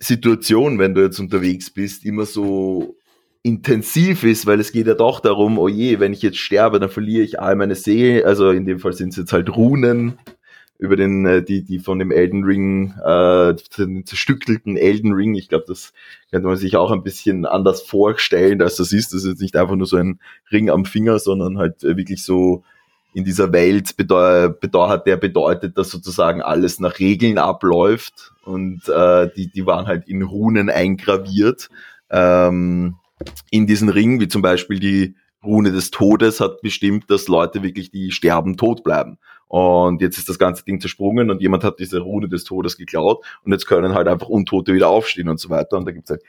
Situation, wenn du jetzt unterwegs bist, immer so intensiv ist, weil es geht ja doch darum, oh je, wenn ich jetzt sterbe, dann verliere ich all meine Seele, also in dem Fall sind es jetzt halt Runen über den, äh, die, die von dem Elden Ring, äh, den zerstückelten Elden Ring, ich glaube, das könnte man sich auch ein bisschen anders vorstellen, als das ist. Das ist jetzt nicht einfach nur so ein Ring am Finger, sondern halt wirklich so in dieser Welt bedeutet, der bedeutet, dass sozusagen alles nach Regeln abläuft und äh, die, die waren halt in Runen eingraviert, ähm, in diesen Ring, wie zum Beispiel die Rune des Todes hat bestimmt, dass Leute wirklich, die sterben, tot bleiben. Und jetzt ist das ganze Ding zersprungen und jemand hat diese Rune des Todes geklaut und jetzt können halt einfach Untote wieder aufstehen und so weiter. Und da gibt's halt,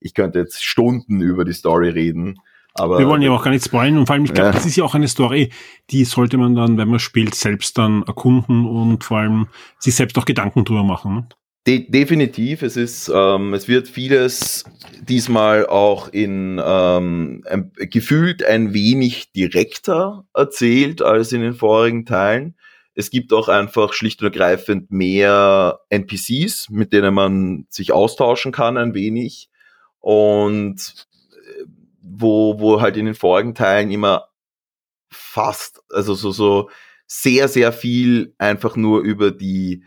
ich könnte jetzt Stunden über die Story reden. Aber wir wollen ja auch gar nicht spoilen und vor allem, ich glaube, ja. das ist ja auch eine Story, die sollte man dann, wenn man spielt, selbst dann erkunden und vor allem sich selbst auch Gedanken drüber machen. Ne? De definitiv, es ist, ähm, es wird vieles diesmal auch in ähm, ein, gefühlt ein wenig direkter erzählt als in den vorigen Teilen. Es gibt auch einfach schlicht und ergreifend mehr NPCs, mit denen man sich austauschen kann ein wenig und wo, wo halt in den vorigen Teilen immer fast, also so, so sehr, sehr viel einfach nur über die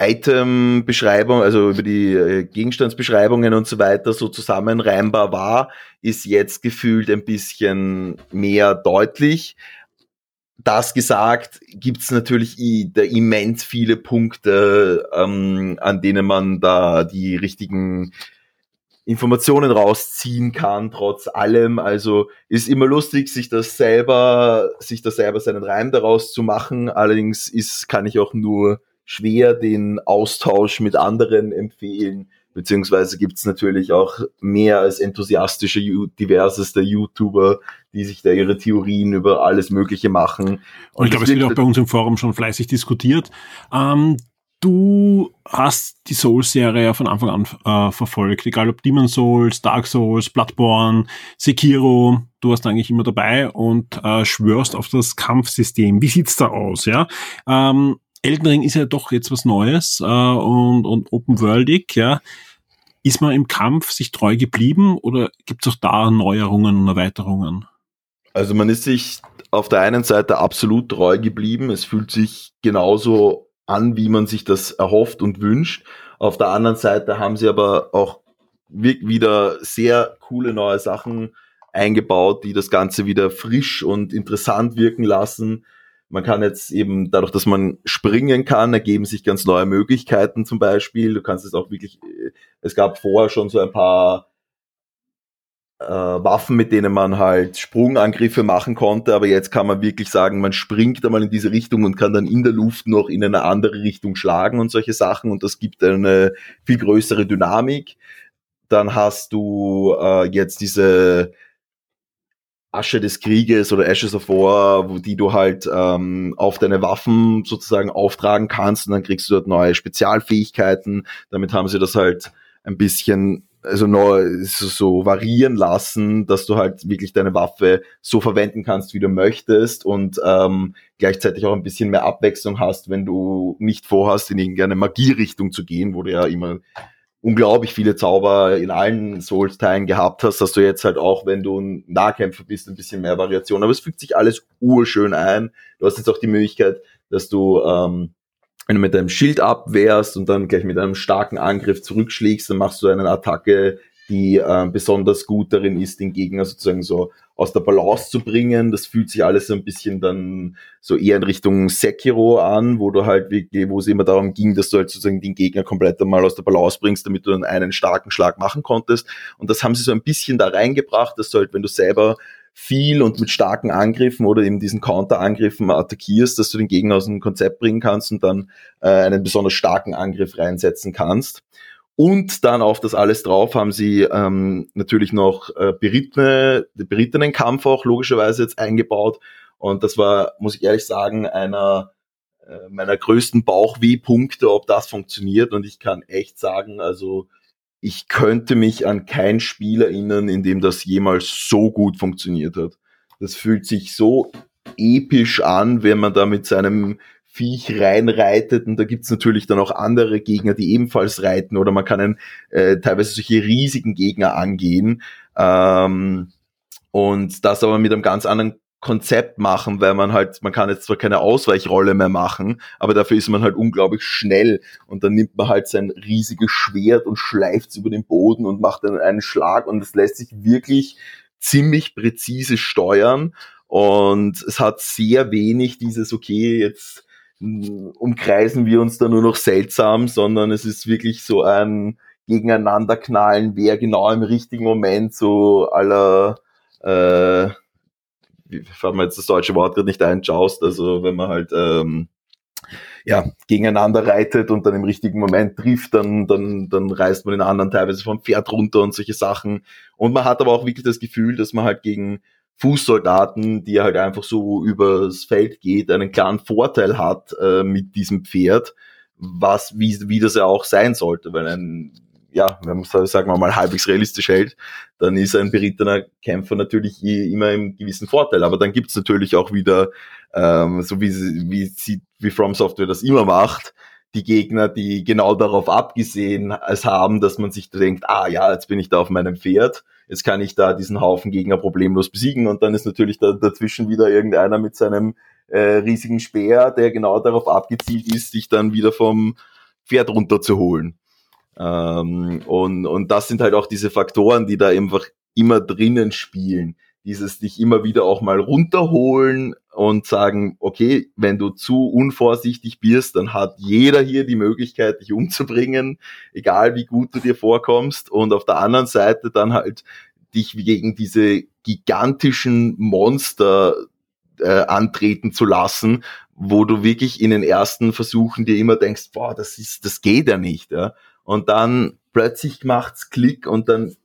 Item-Beschreibung, also über die äh, Gegenstandsbeschreibungen und so weiter so zusammenreimbar war, ist jetzt gefühlt ein bisschen mehr deutlich. Das gesagt, gibt's natürlich da immens viele Punkte, ähm, an denen man da die richtigen Informationen rausziehen kann, trotz allem. Also ist immer lustig, sich das selber, sich das selber seinen Reim daraus zu machen. Allerdings ist, kann ich auch nur schwer den Austausch mit anderen empfehlen. Beziehungsweise gibt's natürlich auch mehr als enthusiastische, diverseste YouTuber, die sich da ihre Theorien über alles Mögliche machen. Und, Und ich glaube, es wird auch bei uns im Forum schon fleißig diskutiert. Ähm, du hast die Souls-Serie von Anfang an äh, verfolgt, egal ob Demon Souls, Dark Souls, Bloodborne, Sekiro, du warst eigentlich immer dabei und äh, schwörst auf das Kampfsystem. Wie sieht's da aus, ja? Ähm, Elden Ring ist ja doch jetzt was Neues äh, und, und open-worldig, ja. Ist man im Kampf sich treu geblieben oder gibt es auch da Neuerungen und Erweiterungen? Also man ist sich auf der einen Seite absolut treu geblieben. Es fühlt sich genauso an, wie man sich das erhofft und wünscht. Auf der anderen Seite haben sie aber auch wieder sehr coole neue Sachen eingebaut, die das Ganze wieder frisch und interessant wirken lassen. Man kann jetzt eben, dadurch, dass man springen kann, ergeben sich ganz neue Möglichkeiten zum Beispiel. Du kannst es auch wirklich, äh, es gab vorher schon so ein paar Waffen, mit denen man halt Sprungangriffe machen konnte, aber jetzt kann man wirklich sagen, man springt einmal in diese Richtung und kann dann in der Luft noch in eine andere Richtung schlagen und solche Sachen und das gibt eine viel größere Dynamik. Dann hast du äh, jetzt diese Asche des Krieges oder Ashes of War, wo die du halt ähm, auf deine Waffen sozusagen auftragen kannst und dann kriegst du dort neue Spezialfähigkeiten. Damit haben sie das halt ein bisschen also neu, so, variieren lassen, dass du halt wirklich deine Waffe so verwenden kannst, wie du möchtest und ähm, gleichzeitig auch ein bisschen mehr Abwechslung hast, wenn du nicht vorhast, in irgendeine Magierichtung zu gehen, wo du ja immer unglaublich viele Zauber in allen Souls-Teilen gehabt hast, hast du jetzt halt auch, wenn du ein Nahkämpfer bist, ein bisschen mehr Variation. Aber es fügt sich alles urschön ein. Du hast jetzt auch die Möglichkeit, dass du, ähm, wenn du mit deinem Schild abwehrst und dann gleich mit einem starken Angriff zurückschlägst, dann machst du eine Attacke, die äh, besonders gut darin ist, den Gegner sozusagen so aus der Balance zu bringen. Das fühlt sich alles so ein bisschen dann so eher in Richtung Sekiro an, wo du halt wirklich, wo es immer darum ging, dass du halt sozusagen den Gegner komplett einmal aus der Balance bringst, damit du dann einen starken Schlag machen konntest. Und das haben sie so ein bisschen da reingebracht, dass du halt, wenn du selber viel und mit starken Angriffen oder eben diesen Counterangriffen attackierst, dass du den Gegner aus dem Konzept bringen kannst und dann äh, einen besonders starken Angriff reinsetzen kannst. Und dann auf das alles drauf haben sie ähm, natürlich noch äh, berittene, berittenen Kampf auch logischerweise jetzt eingebaut. Und das war, muss ich ehrlich sagen, einer äh, meiner größten Bauchwehpunkte, ob das funktioniert. Und ich kann echt sagen, also ich könnte mich an kein Spiel erinnern, in dem das jemals so gut funktioniert hat. Das fühlt sich so episch an, wenn man da mit seinem Viech reinreitet. Und da gibt's natürlich dann auch andere Gegner, die ebenfalls reiten. Oder man kann einen, äh, teilweise solche riesigen Gegner angehen. Ähm, und das aber mit einem ganz anderen Konzept machen, weil man halt, man kann jetzt zwar keine Ausweichrolle mehr machen, aber dafür ist man halt unglaublich schnell. Und dann nimmt man halt sein riesiges Schwert und schleift über den Boden und macht dann einen Schlag. Und es lässt sich wirklich ziemlich präzise steuern. Und es hat sehr wenig dieses, okay, jetzt umkreisen wir uns da nur noch seltsam, sondern es ist wirklich so ein gegeneinander knallen, wer genau im richtigen Moment so aller äh, fällt mir jetzt das deutsche Wort gerade nicht ein, Joust, also wenn man halt ähm, ja, gegeneinander reitet und dann im richtigen Moment trifft, dann, dann, dann reißt man den anderen teilweise vom Pferd runter und solche Sachen. Und man hat aber auch wirklich das Gefühl, dass man halt gegen Fußsoldaten, die halt einfach so übers Feld geht, einen klaren Vorteil hat äh, mit diesem Pferd, was, wie, wie das ja auch sein sollte, weil ein ja, wenn man es, sagen wir mal, halbwegs realistisch hält, dann ist ein berittener Kämpfer natürlich immer im gewissen Vorteil. Aber dann gibt's natürlich auch wieder, ähm, so wie, wie, sie, wie From Software das immer macht, die Gegner, die genau darauf abgesehen es haben, dass man sich denkt, ah ja, jetzt bin ich da auf meinem Pferd, jetzt kann ich da diesen Haufen Gegner problemlos besiegen und dann ist natürlich da, dazwischen wieder irgendeiner mit seinem äh, riesigen Speer, der genau darauf abgezielt ist, sich dann wieder vom Pferd runterzuholen. Ähm, und, und das sind halt auch diese Faktoren, die da einfach immer drinnen spielen. Dieses dich immer wieder auch mal runterholen und sagen, okay, wenn du zu unvorsichtig bist, dann hat jeder hier die Möglichkeit, dich umzubringen, egal wie gut du dir vorkommst. Und auf der anderen Seite dann halt dich gegen diese gigantischen Monster äh, antreten zu lassen, wo du wirklich in den ersten Versuchen dir immer denkst, boah, das ist, das geht ja nicht. Ja? Und dann plötzlich macht's Klick und dann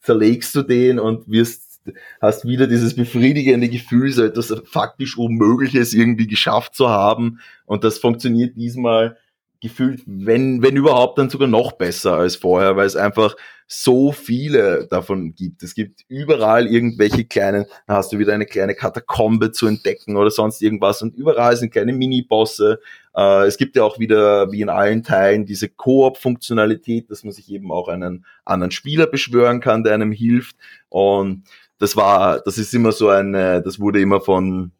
zerlegst du den und wirst, hast wieder dieses befriedigende Gefühl, so etwas faktisch Unmögliches irgendwie geschafft zu haben. Und das funktioniert diesmal gefühlt, wenn, wenn überhaupt, dann sogar noch besser als vorher, weil es einfach so viele davon gibt. Es gibt überall irgendwelche kleinen, da hast du wieder eine kleine Katakombe zu entdecken oder sonst irgendwas und überall sind kleine Mini-Bosse. Äh, es gibt ja auch wieder, wie in allen Teilen, diese Koop-Funktionalität, dass man sich eben auch einen anderen Spieler beschwören kann, der einem hilft. Und das war, das ist immer so eine, das wurde immer von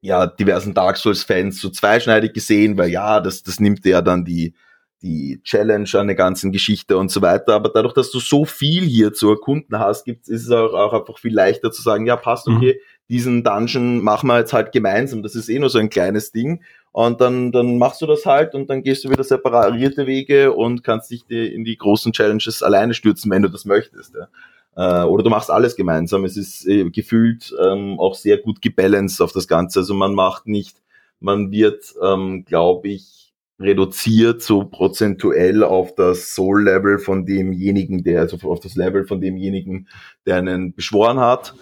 ja, diversen Dark Souls-Fans so zweischneidig gesehen, weil ja, das, das nimmt ja dann die, die Challenge an der ganzen Geschichte und so weiter. Aber dadurch, dass du so viel hier zu erkunden hast, gibt's, ist es auch, auch einfach viel leichter zu sagen, ja, passt, mhm. okay, mhm. diesen Dungeon machen wir jetzt halt gemeinsam. Das ist eh nur so ein kleines Ding. Und dann, dann machst du das halt und dann gehst du wieder separierte Wege und kannst dich die, in die großen Challenges alleine stürzen, wenn du das möchtest. Ja. Äh, oder du machst alles gemeinsam. Es ist äh, gefühlt ähm, auch sehr gut gebalanced auf das Ganze. Also man macht nicht, man wird, ähm, glaube ich, reduziert so prozentuell auf das Soul-Level von demjenigen, der, also auf das Level von demjenigen, der einen beschworen hat.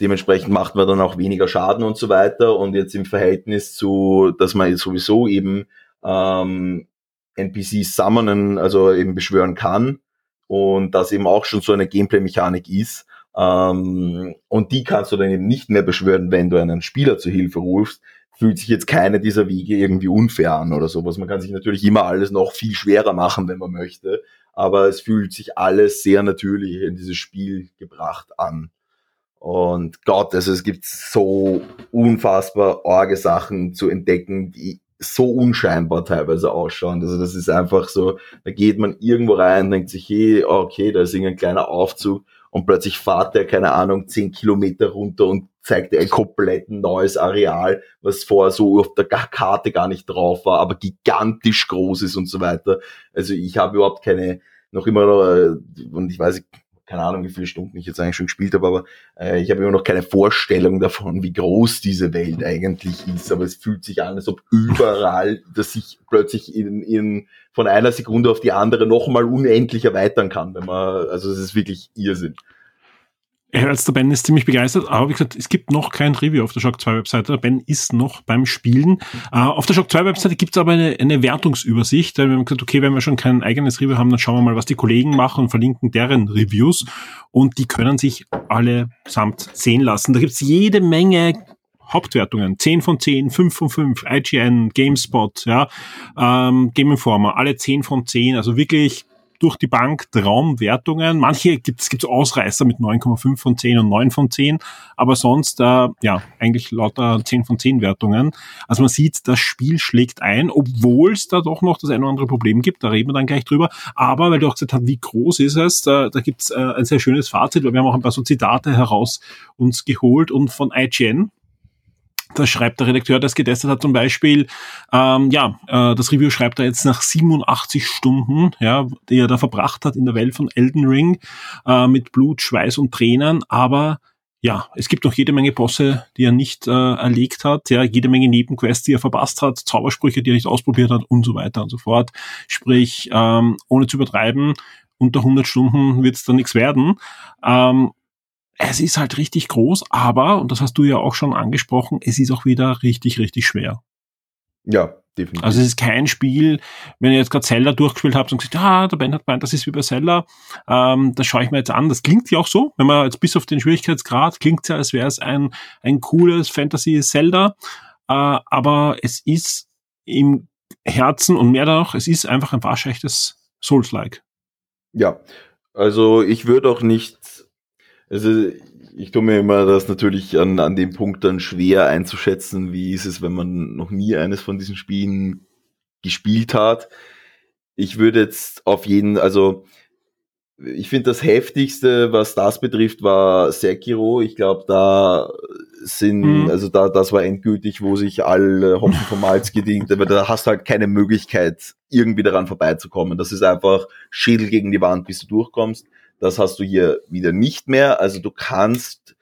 Dementsprechend macht man dann auch weniger Schaden und so weiter. Und jetzt im Verhältnis zu, dass man sowieso eben ähm, NPCs summonen, also eben beschwören kann, und das eben auch schon so eine Gameplay-Mechanik ist. Ähm, und die kannst du dann eben nicht mehr beschwören, wenn du einen Spieler zu Hilfe rufst, fühlt sich jetzt keine dieser Wege irgendwie unfair an oder sowas. Man kann sich natürlich immer alles noch viel schwerer machen, wenn man möchte, aber es fühlt sich alles sehr natürlich in dieses Spiel gebracht an. Und Gott, also es gibt so unfassbar orge Sachen zu entdecken, die so unscheinbar teilweise ausschauen. Also das ist einfach so, da geht man irgendwo rein, denkt sich, hey, okay, da ist irgendein kleiner Aufzug und plötzlich fahrt der, keine Ahnung, zehn Kilometer runter und zeigt ein komplett neues Areal, was vorher so auf der Karte gar nicht drauf war, aber gigantisch groß ist und so weiter. Also ich habe überhaupt keine, noch immer, äh, und ich weiß, keine Ahnung, wie viele Stunden ich jetzt eigentlich schon gespielt habe, aber äh, ich habe immer noch keine Vorstellung davon, wie groß diese Welt eigentlich ist. Aber es fühlt sich an, als ob überall, [LAUGHS] dass ich plötzlich in, in von einer Sekunde auf die andere nochmal unendlich erweitern kann. Wenn man, also es ist wirklich Irrsinn. Als der Ben ist ziemlich begeistert, aber wie gesagt, es gibt noch kein Review auf der Shock 2 Webseite. Der Ben ist noch beim Spielen. Uh, auf der Shock 2 Webseite gibt es aber eine, eine Wertungsübersicht. Wir haben gesagt, okay, wenn wir schon kein eigenes Review haben, dann schauen wir mal, was die Kollegen machen und verlinken deren Reviews. Und die können sich alle samt sehen lassen. Da gibt es jede Menge Hauptwertungen. 10 von 10, 5 von 5, IGN, GameSpot, ja, ähm, Game Informer, alle 10 von 10. Also wirklich durch die Bank Traumwertungen. Manche gibt's gibt's Ausreißer mit 9,5 von 10 und 9 von 10, aber sonst äh, ja eigentlich lauter 10 von 10 Wertungen. Also man sieht, das Spiel schlägt ein, obwohl es da doch noch das eine oder andere Problem gibt. Da reden wir dann gleich drüber. Aber weil du auch gesagt hast, wie groß ist es, da, da gibt's äh, ein sehr schönes Fazit, weil wir haben auch ein paar so Zitate heraus uns geholt und von IGN da schreibt der Redakteur, der es getestet hat, zum Beispiel, ähm, ja, äh, das Review schreibt er jetzt nach 87 Stunden, ja, die er da verbracht hat in der Welt von Elden Ring, äh, mit Blut, Schweiß und Tränen, aber ja, es gibt noch jede Menge Bosse, die er nicht äh, erlegt hat, ja, jede Menge Nebenquests, die er verpasst hat, Zaubersprüche, die er nicht ausprobiert hat und so weiter und so fort. Sprich, ähm, ohne zu übertreiben, unter 100 Stunden wird es dann nichts werden. Ähm, es ist halt richtig groß, aber, und das hast du ja auch schon angesprochen, es ist auch wieder richtig, richtig schwer. Ja, definitiv. Also es ist kein Spiel, wenn ihr jetzt gerade Zelda durchgespielt habt und gesagt, ah, der Ben hat gemeint, das ist wie bei Zelda, ähm, das schaue ich mir jetzt an. Das klingt ja auch so, wenn man jetzt bis auf den Schwierigkeitsgrad klingt ja, als wäre es ein, ein cooles Fantasy-Zelda, äh, aber es ist im Herzen und mehr noch, es ist einfach ein waschechtes Souls-like. Ja, also ich würde auch nicht also ich tue mir immer das natürlich an, an dem Punkt dann schwer einzuschätzen, wie ist es, wenn man noch nie eines von diesen Spielen gespielt hat. Ich würde jetzt auf jeden, also ich finde das heftigste, was das betrifft, war Sekiro. Ich glaube, da sind, mhm. also da, das war endgültig, wo sich alle Hopfen vom Malz [LAUGHS] gedient, aber da hast du halt keine Möglichkeit, irgendwie daran vorbeizukommen. Das ist einfach Schädel gegen die Wand, bis du durchkommst. Das hast du hier wieder nicht mehr. Also du kannst,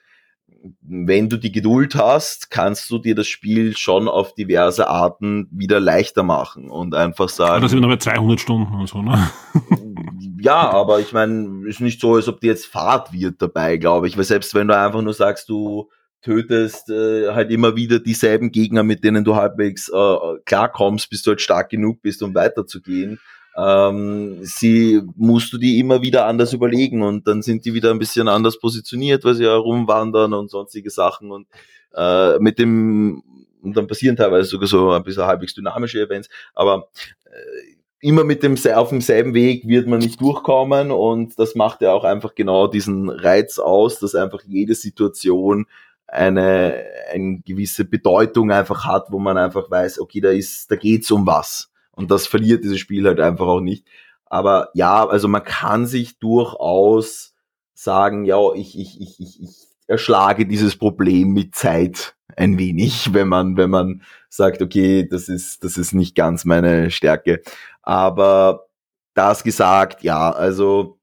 wenn du die Geduld hast, kannst du dir das Spiel schon auf diverse Arten wieder leichter machen und einfach sagen. Das sind aber 200 Stunden und so, ne? [LAUGHS] ja, aber ich meine, ist nicht so, als ob dir jetzt Fahrt wird dabei, glaube ich. Weil selbst wenn du einfach nur sagst, du tötest äh, halt immer wieder dieselben Gegner, mit denen du halbwegs äh, klarkommst, bis du halt stark genug bist, um weiterzugehen, ähm, sie musst du die immer wieder anders überlegen und dann sind die wieder ein bisschen anders positioniert, weil sie ja rumwandern und sonstige Sachen und äh, mit dem und dann passieren teilweise sogar so ein bisschen halbwegs dynamische Events, aber äh, immer mit dem auf demselben Weg wird man nicht durchkommen und das macht ja auch einfach genau diesen Reiz aus, dass einfach jede Situation eine, eine gewisse Bedeutung einfach hat, wo man einfach weiß, okay, da ist, da geht's um was. Und das verliert dieses Spiel halt einfach auch nicht. Aber ja, also man kann sich durchaus sagen, ja, ich, ich, ich, ich, ich erschlage dieses Problem mit Zeit ein wenig, [LAUGHS] wenn man, wenn man sagt, okay, das ist, das ist nicht ganz meine Stärke. Aber das gesagt, ja, also,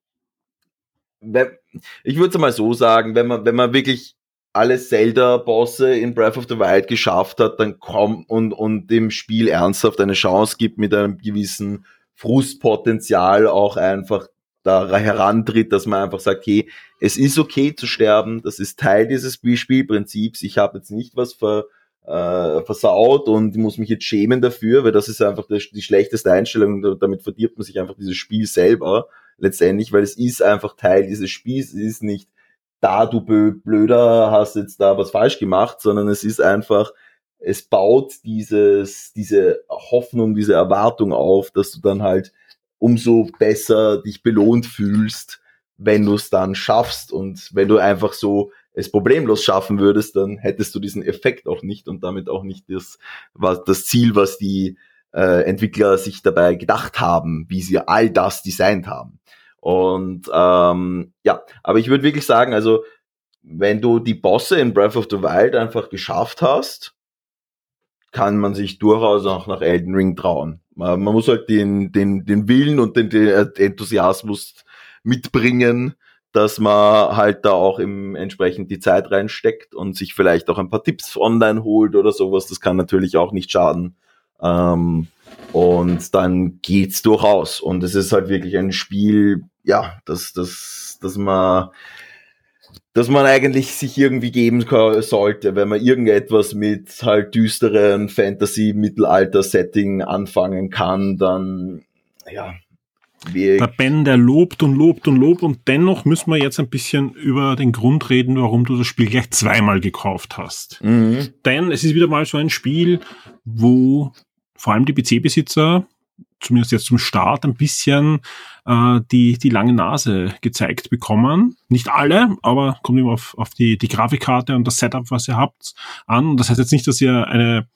ich würde es mal so sagen, wenn man, wenn man wirklich alle Zelda-Bosse in Breath of the Wild geschafft hat, dann kommt und, und dem Spiel ernsthaft eine Chance gibt mit einem gewissen Frustpotenzial auch einfach da herantritt, dass man einfach sagt, hey, es ist okay zu sterben, das ist Teil dieses Spielprinzips, ich habe jetzt nicht was ver, äh, versaut und muss mich jetzt schämen dafür, weil das ist einfach die, die schlechteste Einstellung damit verdirbt man sich einfach dieses Spiel selber letztendlich, weil es ist einfach Teil dieses Spiels, es ist nicht da du Blöder hast jetzt da was falsch gemacht, sondern es ist einfach, es baut dieses, diese Hoffnung, diese Erwartung auf, dass du dann halt umso besser dich belohnt fühlst, wenn du es dann schaffst und wenn du einfach so es problemlos schaffen würdest, dann hättest du diesen Effekt auch nicht und damit auch nicht das, was, das Ziel, was die äh, Entwickler sich dabei gedacht haben, wie sie all das designt haben. Und ähm, ja, aber ich würde wirklich sagen, also wenn du die Bosse in Breath of the Wild einfach geschafft hast, kann man sich durchaus auch nach Elden Ring trauen. Man, man muss halt den, den, den Willen und den, den Enthusiasmus mitbringen, dass man halt da auch im entsprechend die Zeit reinsteckt und sich vielleicht auch ein paar Tipps online holt oder sowas. Das kann natürlich auch nicht schaden. Ähm, und dann geht's durchaus. Und es ist halt wirklich ein Spiel, ja, dass, dass, dass man dass man eigentlich sich irgendwie geben sollte, wenn man irgendetwas mit halt düsteren Fantasy-Mittelalter-Setting anfangen kann, dann ja. Der Ben, der lobt und lobt und lobt und dennoch müssen wir jetzt ein bisschen über den Grund reden, warum du das Spiel gleich zweimal gekauft hast. Mhm. Denn es ist wieder mal so ein Spiel, wo vor allem die PC-Besitzer zumindest jetzt zum Start, ein bisschen äh, die, die lange Nase gezeigt bekommen. Nicht alle, aber kommt immer auf, auf die, die Grafikkarte und das Setup, was ihr habt, an. Das heißt jetzt nicht, dass ihr eine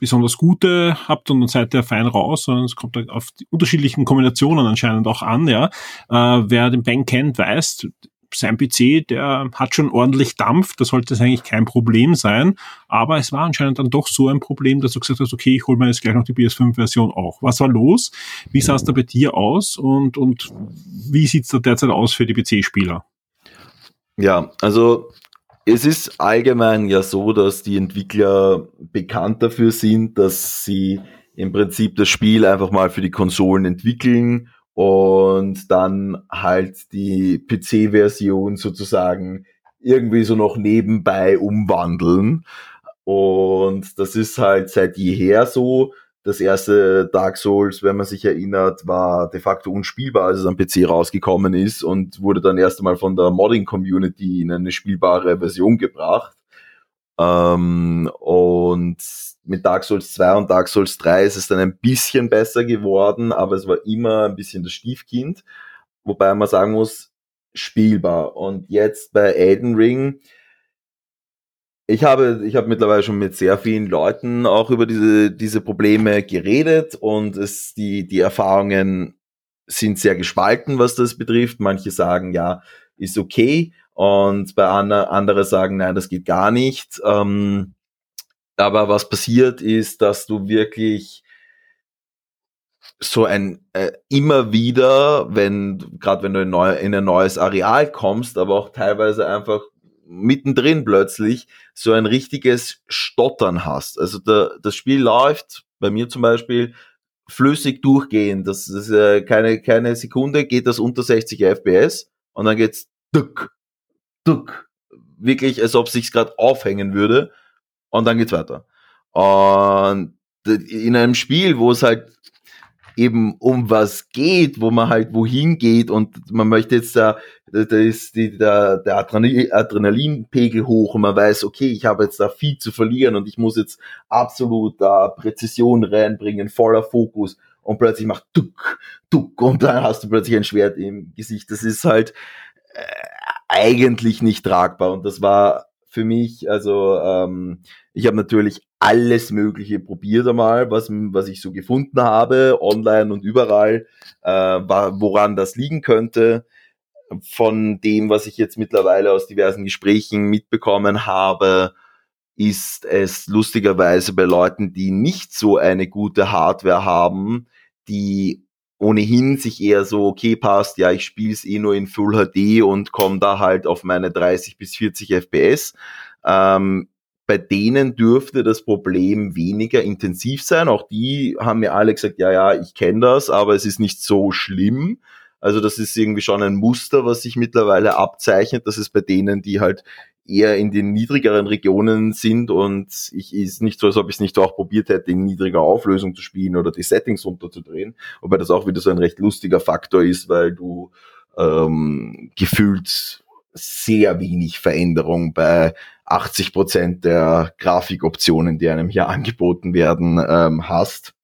besonders gute habt und dann seid ihr fein raus, sondern es kommt halt auf die unterschiedlichen Kombinationen anscheinend auch an, ja. Äh, wer den Bang kennt, weiß, sein PC, der hat schon ordentlich Dampf, da sollte es eigentlich kein Problem sein, aber es war anscheinend dann doch so ein Problem, dass du gesagt hast, okay, ich hole mir jetzt gleich noch die PS5-Version auch. Was war los? Wie sah es da bei dir aus und, und wie sieht es da derzeit aus für die PC-Spieler? Ja, also es ist allgemein ja so, dass die Entwickler bekannt dafür sind, dass sie im Prinzip das Spiel einfach mal für die Konsolen entwickeln und dann halt die PC-Version sozusagen irgendwie so noch nebenbei umwandeln. Und das ist halt seit jeher so. Das erste Dark Souls, wenn man sich erinnert, war de facto unspielbar, als es am PC rausgekommen ist und wurde dann erst einmal von der Modding-Community in eine spielbare Version gebracht. Ähm, und mit Dark Souls 2 und Dark Souls 3 ist es dann ein bisschen besser geworden, aber es war immer ein bisschen das Stiefkind. Wobei man sagen muss, spielbar. Und jetzt bei Elden Ring, ich habe, ich habe mittlerweile schon mit sehr vielen Leuten auch über diese, diese Probleme geredet und es, die, die Erfahrungen sind sehr gespalten, was das betrifft. Manche sagen, ja, ist okay. Und bei anderen, andere sagen, nein, das geht gar nicht. Ähm, aber was passiert ist, dass du wirklich so ein äh, immer wieder, wenn gerade wenn du in, neu, in ein neues Areal kommst, aber auch teilweise einfach mittendrin plötzlich so ein richtiges Stottern hast. Also der, das Spiel läuft bei mir zum Beispiel flüssig durchgehend. Das ist äh, keine keine Sekunde geht das unter 60 FPS und dann geht's duck duck wirklich, als ob sich's gerade aufhängen würde und dann geht's weiter. Und in einem Spiel, wo es halt eben um was geht, wo man halt wohin geht und man möchte jetzt da, da ist die, der, der Adrenalinpegel hoch und man weiß, okay, ich habe jetzt da viel zu verlieren und ich muss jetzt absolut da Präzision reinbringen, voller Fokus und plötzlich macht duck, duck und dann hast du plötzlich ein Schwert im Gesicht. Das ist halt eigentlich nicht tragbar und das war für mich, also ähm, ich habe natürlich alles Mögliche probiert einmal, was, was ich so gefunden habe, online und überall, äh, woran das liegen könnte. Von dem, was ich jetzt mittlerweile aus diversen Gesprächen mitbekommen habe, ist es lustigerweise bei Leuten, die nicht so eine gute Hardware haben, die ohnehin sich eher so, okay, passt, ja, ich spiele es eh nur in Full HD und komme da halt auf meine 30 bis 40 FPS. Ähm, bei denen dürfte das Problem weniger intensiv sein. Auch die haben mir alle gesagt, ja, ja, ich kenne das, aber es ist nicht so schlimm. Also das ist irgendwie schon ein Muster, was sich mittlerweile abzeichnet, dass es bei denen, die halt eher in den niedrigeren Regionen sind. Und ich ist nicht so, als ob ich es nicht auch probiert hätte, in niedriger Auflösung zu spielen oder die Settings runterzudrehen, wobei das auch wieder so ein recht lustiger Faktor ist, weil du ähm, gefühlt sehr wenig Veränderung bei 80 Prozent der Grafikoptionen, die einem hier angeboten werden, ähm, hast.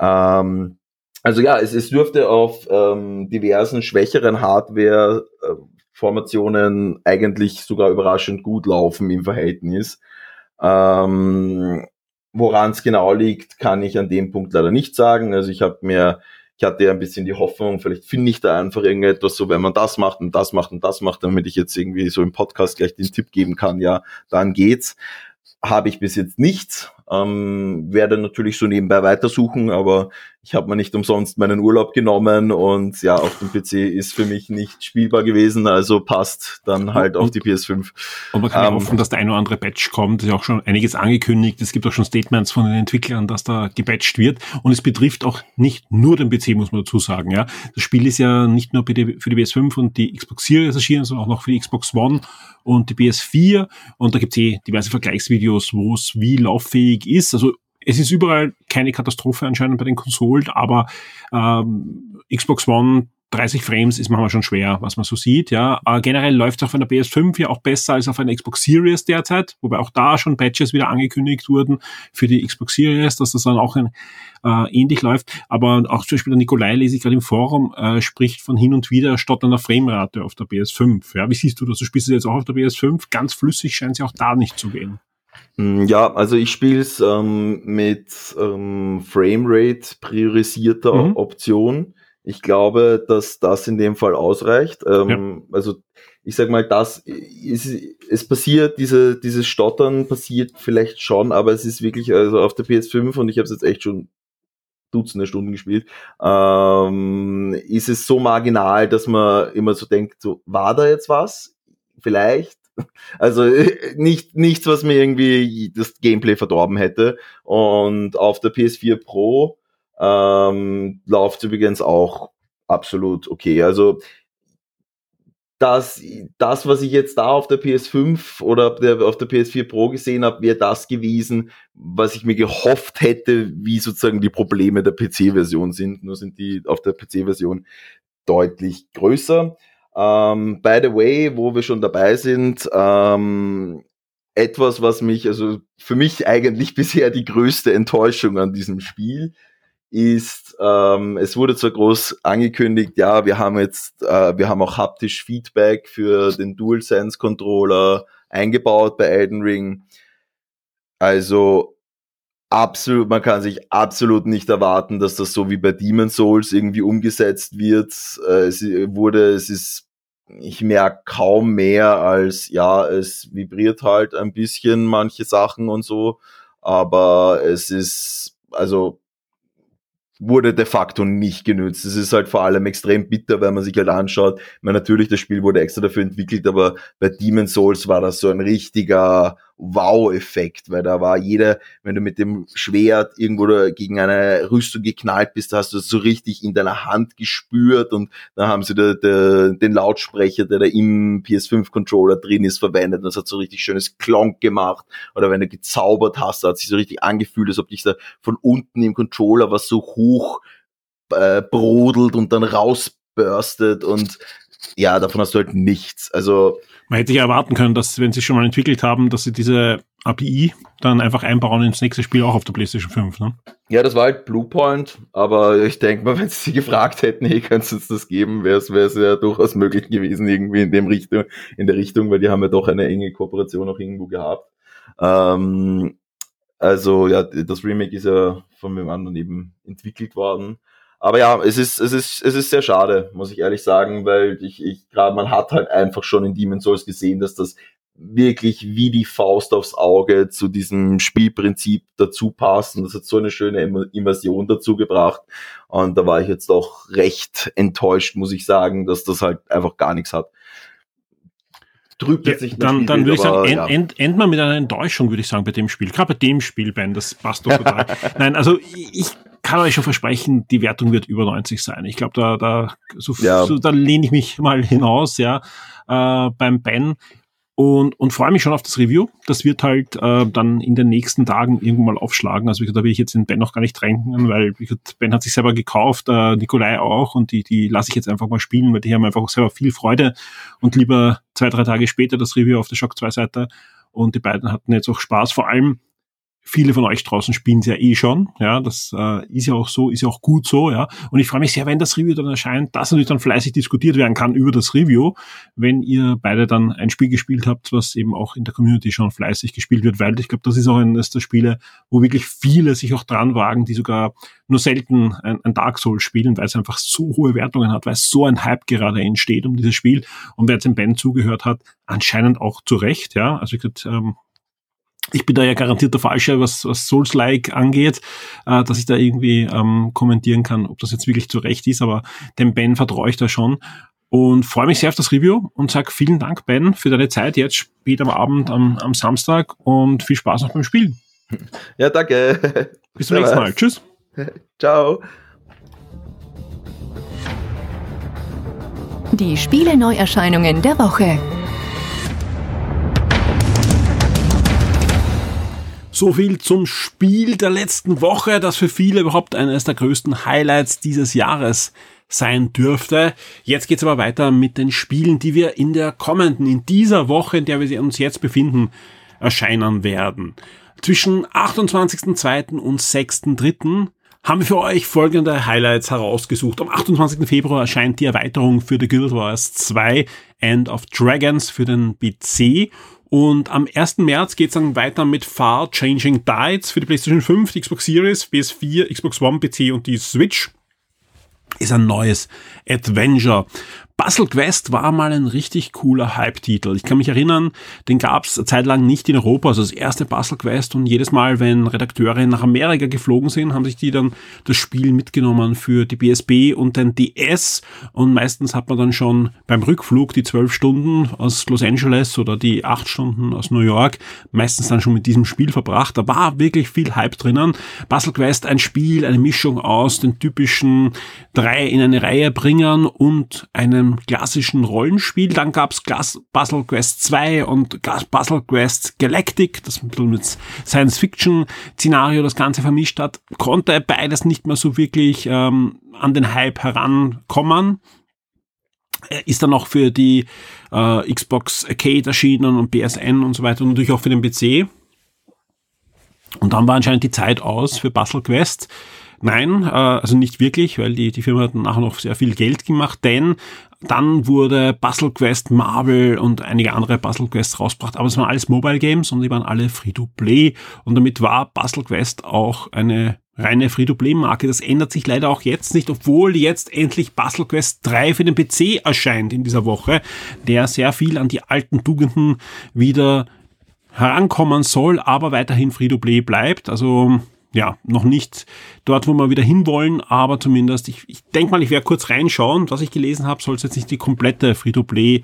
Ähm, also ja, es, es dürfte auf ähm, diversen schwächeren Hardware äh, Formationen eigentlich sogar überraschend gut laufen im Verhältnis. Ähm, Woran es genau liegt, kann ich an dem Punkt leider nicht sagen. Also ich habe mir, ich hatte ja ein bisschen die Hoffnung, vielleicht finde ich da einfach irgendetwas so, wenn man das macht und das macht und das macht, damit ich jetzt irgendwie so im Podcast gleich den Tipp geben kann, ja, dann geht's. Habe ich bis jetzt nichts. Ähm, werde natürlich so nebenbei weitersuchen, aber ich habe mir nicht umsonst meinen Urlaub genommen und ja, auf dem PC ist für mich nicht spielbar gewesen, also passt dann halt und, auf die PS5. Und man kann ähm, ja hoffen, dass der ein oder andere Patch kommt. Ist ja auch schon einiges angekündigt. Es gibt auch schon Statements von den Entwicklern, dass da gepatcht wird. Und es betrifft auch nicht nur den PC, muss man dazu sagen. Ja, Das Spiel ist ja nicht nur für die, für die PS5 und die Xbox Series erschienen, sondern auch noch für die Xbox One und die PS4. Und da gibt es eh diverse Vergleichsvideos, wo es wie lauffähig ist. Also es ist überall keine Katastrophe anscheinend bei den Konsolen, aber ähm, Xbox One 30 Frames ist manchmal schon schwer, was man so sieht, ja. Aber generell läuft es auf einer PS5 ja auch besser als auf einer Xbox Series derzeit, wobei auch da schon Patches wieder angekündigt wurden für die Xbox Series, dass das dann auch ein, äh, ähnlich läuft. Aber auch zum Beispiel der Nikolai, lese ich gerade im Forum, äh, spricht von hin und wieder stotternder Framerate auf der PS5. Ja, wie siehst du das? Du spielst du jetzt auch auf der PS5? Ganz flüssig scheint sie auch da nicht zu gehen. Mm, ja, also ich spiele es ähm, mit ähm, Framerate priorisierter mhm. Option. Ich glaube, dass das in dem Fall ausreicht. Ähm, ja. Also ich sag mal, das ist, es passiert, diese, dieses Stottern passiert vielleicht schon, aber es ist wirklich, also auf der PS5 und ich habe es jetzt echt schon Dutzende Stunden gespielt, ähm, ist es so marginal, dass man immer so denkt, so, war da jetzt was? Vielleicht? Also nicht, nichts, was mir irgendwie das Gameplay verdorben hätte. Und auf der PS4 Pro ähm, läuft übrigens auch absolut okay. Also das, das, was ich jetzt da auf der PS5 oder auf der PS4 Pro gesehen habe, wäre das gewesen, was ich mir gehofft hätte, wie sozusagen die Probleme der PC-Version sind. Nur sind die auf der PC-Version deutlich größer. Ähm, by the way, wo wir schon dabei sind, ähm, etwas, was mich, also für mich eigentlich [LAUGHS] bisher die größte Enttäuschung an diesem Spiel ist, ähm, es wurde zwar groß angekündigt, ja, wir haben jetzt, äh, wir haben auch haptisch Feedback für den DualSense Controller eingebaut bei Elden Ring. Also absolut, man kann sich absolut nicht erwarten, dass das so wie bei Demon Souls irgendwie umgesetzt wird. Äh, es wurde, es ist, ich merke kaum mehr als, ja, es vibriert halt ein bisschen manche Sachen und so, aber es ist, also wurde de facto nicht genützt. Es ist halt vor allem extrem bitter, wenn man sich halt anschaut. Ich meine, natürlich, das Spiel wurde extra dafür entwickelt, aber bei Demon Souls war das so ein richtiger Wow-Effekt, weil da war jeder, wenn du mit dem Schwert irgendwo gegen eine Rüstung geknallt bist, hast du das so richtig in deiner Hand gespürt und dann haben sie da, da, den Lautsprecher, der da im PS5-Controller drin ist, verwendet und das hat so richtig schönes Klonk gemacht. Oder wenn du gezaubert hast, hat sich so richtig angefühlt, als ob dich da von unten im Controller was so hoch äh, brodelt und dann rausburstet und ja, davon hast du halt nichts. Also man hätte ja erwarten können, dass wenn sie schon mal entwickelt haben, dass sie diese API dann einfach einbauen ins nächste Spiel auch auf der PlayStation 5. Ne? Ja, das war halt Bluepoint, aber ich denke mal, [LAUGHS] wenn sie gefragt hätten, hey, kannst du uns das geben, wäre es ja durchaus möglich gewesen, irgendwie in dem Richtung, in der Richtung, weil die haben ja doch eine enge Kooperation auch irgendwo gehabt. Ähm, also ja, das Remake ist ja von dem anderen eben entwickelt worden. Aber ja, es ist, es ist, es ist sehr schade, muss ich ehrlich sagen, weil ich, ich gerade, man hat halt einfach schon in Demon's Souls gesehen, dass das wirklich wie die Faust aufs Auge zu diesem Spielprinzip dazu passt und das hat so eine schöne Immersion dazu gebracht und da war ich jetzt auch recht enttäuscht, muss ich sagen, dass das halt einfach gar nichts hat. Trübt ja, sich dann, dann würde ich sagen, end, ja. end, end mal mit einer Enttäuschung, würde ich sagen, bei dem Spiel. Gerade bei dem Spiel, Ben, das passt doch total. [LAUGHS] Nein, also ich kann euch schon versprechen, die Wertung wird über 90 sein. Ich glaube, da, da, so, ja. so, da lehne ich mich mal hinaus, ja, äh, beim Ben und, und freue mich schon auf das Review. Das wird halt äh, dann in den nächsten Tagen irgendwann mal aufschlagen. Also da will ich jetzt den Ben noch gar nicht drängen, weil ich, Ben hat sich selber gekauft, äh, Nikolai auch und die, die lasse ich jetzt einfach mal spielen, weil die haben einfach selber viel Freude und lieber zwei, drei Tage später das Review auf der Shock 2 Seite und die beiden hatten jetzt auch Spaß. Vor allem Viele von euch draußen spielen es ja eh schon. Ja, das äh, ist ja auch so, ist ja auch gut so, ja. Und ich freue mich sehr, wenn das Review dann erscheint, dass natürlich dann fleißig diskutiert werden kann über das Review, wenn ihr beide dann ein Spiel gespielt habt, was eben auch in der Community schon fleißig gespielt wird, weil ich glaube, das ist auch eines der Spiele, wo wirklich viele sich auch dran wagen, die sogar nur selten ein, ein Dark Souls spielen, weil es einfach so hohe Wertungen hat, weil es so ein Hype gerade entsteht um dieses Spiel. Und wer jetzt dem Ben zugehört hat, anscheinend auch zu Recht, ja. Also ich glaube, ähm, ich bin da ja garantiert der Falsche, was, was Souls-like angeht, äh, dass ich da irgendwie ähm, kommentieren kann, ob das jetzt wirklich zu Recht ist, aber dem Ben vertraue ich da schon und freue mich sehr auf das Review und sage vielen Dank, Ben, für deine Zeit jetzt spät am Abend am, am Samstag und viel Spaß noch beim Spielen. Ja, danke. Bis zum nächsten Mal. Tschüss. [LAUGHS] Ciao. Die Spiele-Neuerscheinungen der Woche. So viel zum Spiel der letzten Woche, das für viele überhaupt eines der größten Highlights dieses Jahres sein dürfte. Jetzt geht's aber weiter mit den Spielen, die wir in der kommenden, in dieser Woche, in der wir uns jetzt befinden, erscheinen werden. Zwischen 28.02. und 6.03. haben wir für euch folgende Highlights herausgesucht. Am 28. Februar erscheint die Erweiterung für The Guild Wars 2 End of Dragons für den PC und am 1. März geht's dann weiter mit Far Changing Tides für die PlayStation 5, die Xbox Series, PS4, Xbox One, PC und die Switch. ist ein neues Adventure. Puzzle Quest war mal ein richtig cooler Hype-Titel. Ich kann mich erinnern, den gab es zeitlang nicht in Europa, also das erste Puzzle Quest und jedes Mal, wenn Redakteure nach Amerika geflogen sind, haben sich die dann das Spiel mitgenommen für die BSB und den DS und meistens hat man dann schon beim Rückflug die zwölf Stunden aus Los Angeles oder die acht Stunden aus New York meistens dann schon mit diesem Spiel verbracht. Da war wirklich viel Hype drinnen. Puzzle Quest, ein Spiel, eine Mischung aus den typischen drei in eine Reihe bringern und einem klassischen Rollenspiel. Dann gab's es Puzzle Quest 2 und Puzzle Quest Galactic, das mit Science-Fiction-Szenario das Ganze vermischt hat. Konnte beides nicht mehr so wirklich ähm, an den Hype herankommen ist dann auch für die äh, Xbox Arcade erschienen und PSN und so weiter und natürlich auch für den PC. Und dann war anscheinend die Zeit aus für Puzzle Quest. Nein, äh, also nicht wirklich, weil die, die Firma hat nachher noch sehr viel Geld gemacht, denn dann wurde Puzzle Quest, Marvel und einige andere Puzzle Quests rausgebracht, aber es waren alles Mobile Games und die waren alle Free-to-Play und damit war Puzzle Quest auch eine reine Free-to-Play-Marke. Das ändert sich leider auch jetzt nicht, obwohl jetzt endlich Puzzle Quest 3 für den PC erscheint in dieser Woche, der sehr viel an die alten Tugenden wieder herankommen soll, aber weiterhin Free-to-Play bleibt. Also ja, noch nicht dort, wo wir wieder hinwollen, aber zumindest, ich, ich denke mal, ich werde kurz reinschauen. Was ich gelesen habe, soll es jetzt nicht die komplette Free-to-Play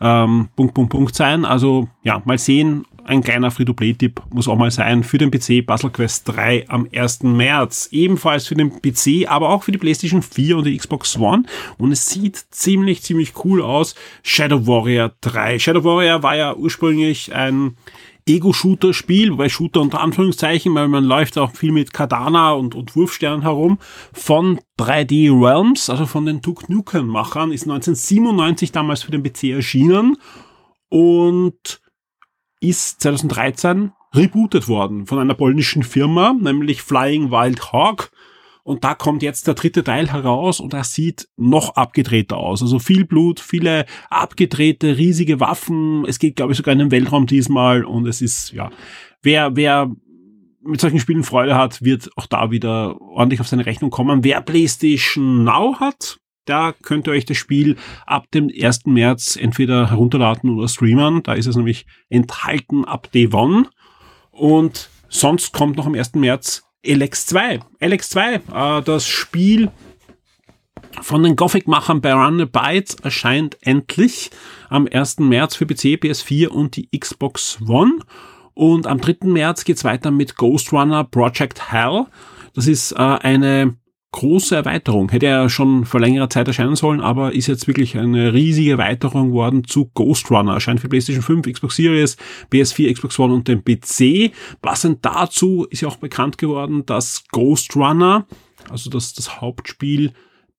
ähm, Punkt, Punkt, Punkt sein. Also ja, mal sehen. Ein kleiner Free-to-Play-Tipp muss auch mal sein für den PC Puzzle Quest 3 am 1. März. Ebenfalls für den PC, aber auch für die PlayStation 4 und die Xbox One. Und es sieht ziemlich, ziemlich cool aus. Shadow Warrior 3. Shadow Warrior war ja ursprünglich ein Ego-Shooter-Spiel, wobei Shooter unter Anführungszeichen, weil man läuft auch viel mit Katana und, und Wurfsternen herum, von 3D Realms, also von den Duke Nukem-Machern, ist 1997 damals für den PC erschienen und ist 2013 rebootet worden von einer polnischen Firma, nämlich Flying Wild Hawk. Und da kommt jetzt der dritte Teil heraus und er sieht noch abgedrehter aus. Also viel Blut, viele abgedrehte, riesige Waffen. Es geht, glaube ich, sogar in den Weltraum diesmal. Und es ist, ja, wer, wer mit solchen Spielen Freude hat, wird auch da wieder ordentlich auf seine Rechnung kommen. Wer PlayStation Now hat, da könnt ihr euch das Spiel ab dem 1. März entweder herunterladen oder streamen. Da ist es nämlich enthalten ab Day One. Und sonst kommt noch am 1. März LX2. LX2, äh, das Spiel von den Gothic-Machern bei Run Bytes erscheint endlich am 1. März für PC, PS4 und die Xbox One. Und am 3. März geht's weiter mit Ghost Runner Project Hell. Das ist äh, eine große Erweiterung. Hätte ja schon vor längerer Zeit erscheinen sollen, aber ist jetzt wirklich eine riesige Erweiterung worden zu Ghost Runner. Erscheint für PlayStation 5, Xbox Series, PS4, Xbox One und den PC. Passend dazu ist ja auch bekannt geworden, dass Ghost Runner, also das, das Hauptspiel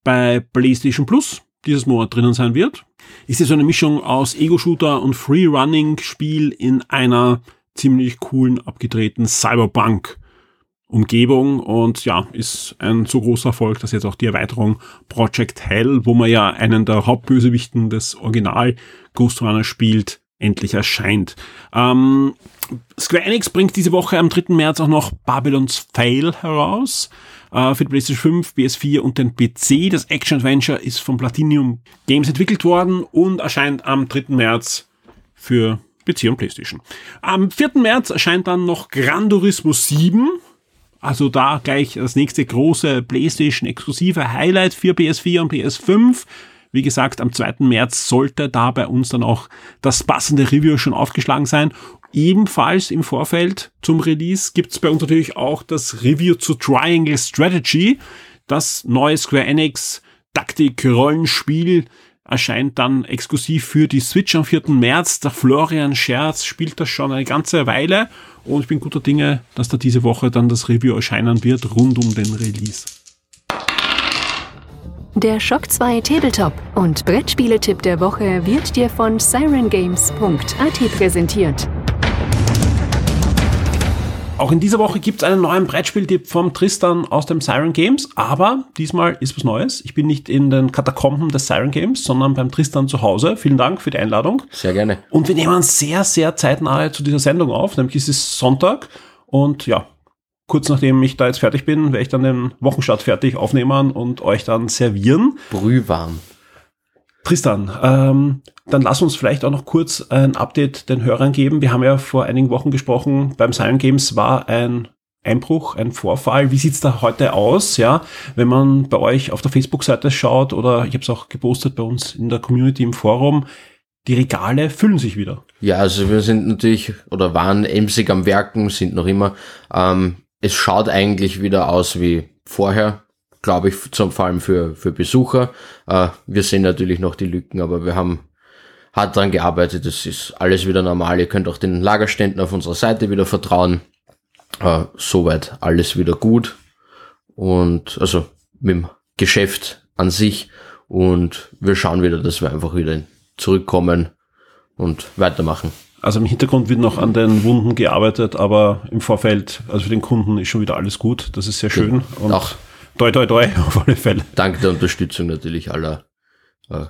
bei PlayStation Plus, dieses Monat drinnen sein wird. Ist ja so eine Mischung aus Ego-Shooter und Free-Running-Spiel in einer ziemlich coolen, abgedrehten Cyberpunk Umgebung und ja, ist ein so großer Erfolg, dass jetzt auch die Erweiterung Project Hell, wo man ja einen der Hauptbösewichten des Original Ghost Runner spielt, endlich erscheint. Ähm, Square Enix bringt diese Woche am 3. März auch noch Babylon's Fail heraus äh, für die PlayStation 5, PS4 und den PC. Das Action Adventure ist von Platinum Games entwickelt worden und erscheint am 3. März für PC und PlayStation. Am 4. März erscheint dann noch Gran Turismo 7 also da gleich das nächste große PlayStation-exklusive Highlight für PS4 und PS5. Wie gesagt, am 2. März sollte da bei uns dann auch das passende Review schon aufgeschlagen sein. Ebenfalls im Vorfeld zum Release gibt's bei uns natürlich auch das Review zu Triangle Strategy, das neue Square Enix Taktik-Rollenspiel erscheint dann exklusiv für die Switch am 4. März. Der Florian Scherz spielt das schon eine ganze Weile und ich bin guter Dinge, dass da diese Woche dann das Review erscheinen wird rund um den Release. Der Shock 2 Tabletop und Brettspieletipp der Woche wird dir von sirengames.at präsentiert. Auch in dieser Woche gibt es einen neuen Brettspieltipp vom Tristan aus dem Siren Games, aber diesmal ist was Neues. Ich bin nicht in den Katakomben des Siren Games, sondern beim Tristan zu Hause. Vielen Dank für die Einladung. Sehr gerne. Und wir nehmen sehr, sehr zeitnah zu dieser Sendung auf, nämlich ist es Sonntag und ja, kurz nachdem ich da jetzt fertig bin, werde ich dann den Wochenstart fertig aufnehmen und euch dann servieren. Brühwarm. Tristan, ähm, dann lass uns vielleicht auch noch kurz ein Update den Hörern geben. Wir haben ja vor einigen Wochen gesprochen, beim Silent Games war ein Einbruch, ein Vorfall. Wie sieht's da heute aus? Ja, wenn man bei euch auf der Facebook-Seite schaut oder ich habe es auch gepostet bei uns in der Community im Forum, die Regale füllen sich wieder. Ja, also wir sind natürlich oder waren emsig am Werken, sind noch immer. Ähm, es schaut eigentlich wieder aus wie vorher, glaube ich, zum, vor allem für, für Besucher. Äh, wir sehen natürlich noch die Lücken, aber wir haben hart daran gearbeitet. Es ist alles wieder normal. Ihr könnt auch den Lagerständen auf unserer Seite wieder vertrauen. Äh, soweit alles wieder gut. Und also mit dem Geschäft an sich. Und wir schauen wieder, dass wir einfach wieder zurückkommen und weitermachen. Also im Hintergrund wird noch an den Wunden gearbeitet, aber im Vorfeld, also für den Kunden ist schon wieder alles gut. Das ist sehr schön. Und auch toi toi toi [LAUGHS] auf alle Fälle. Dank der Unterstützung natürlich aller äh,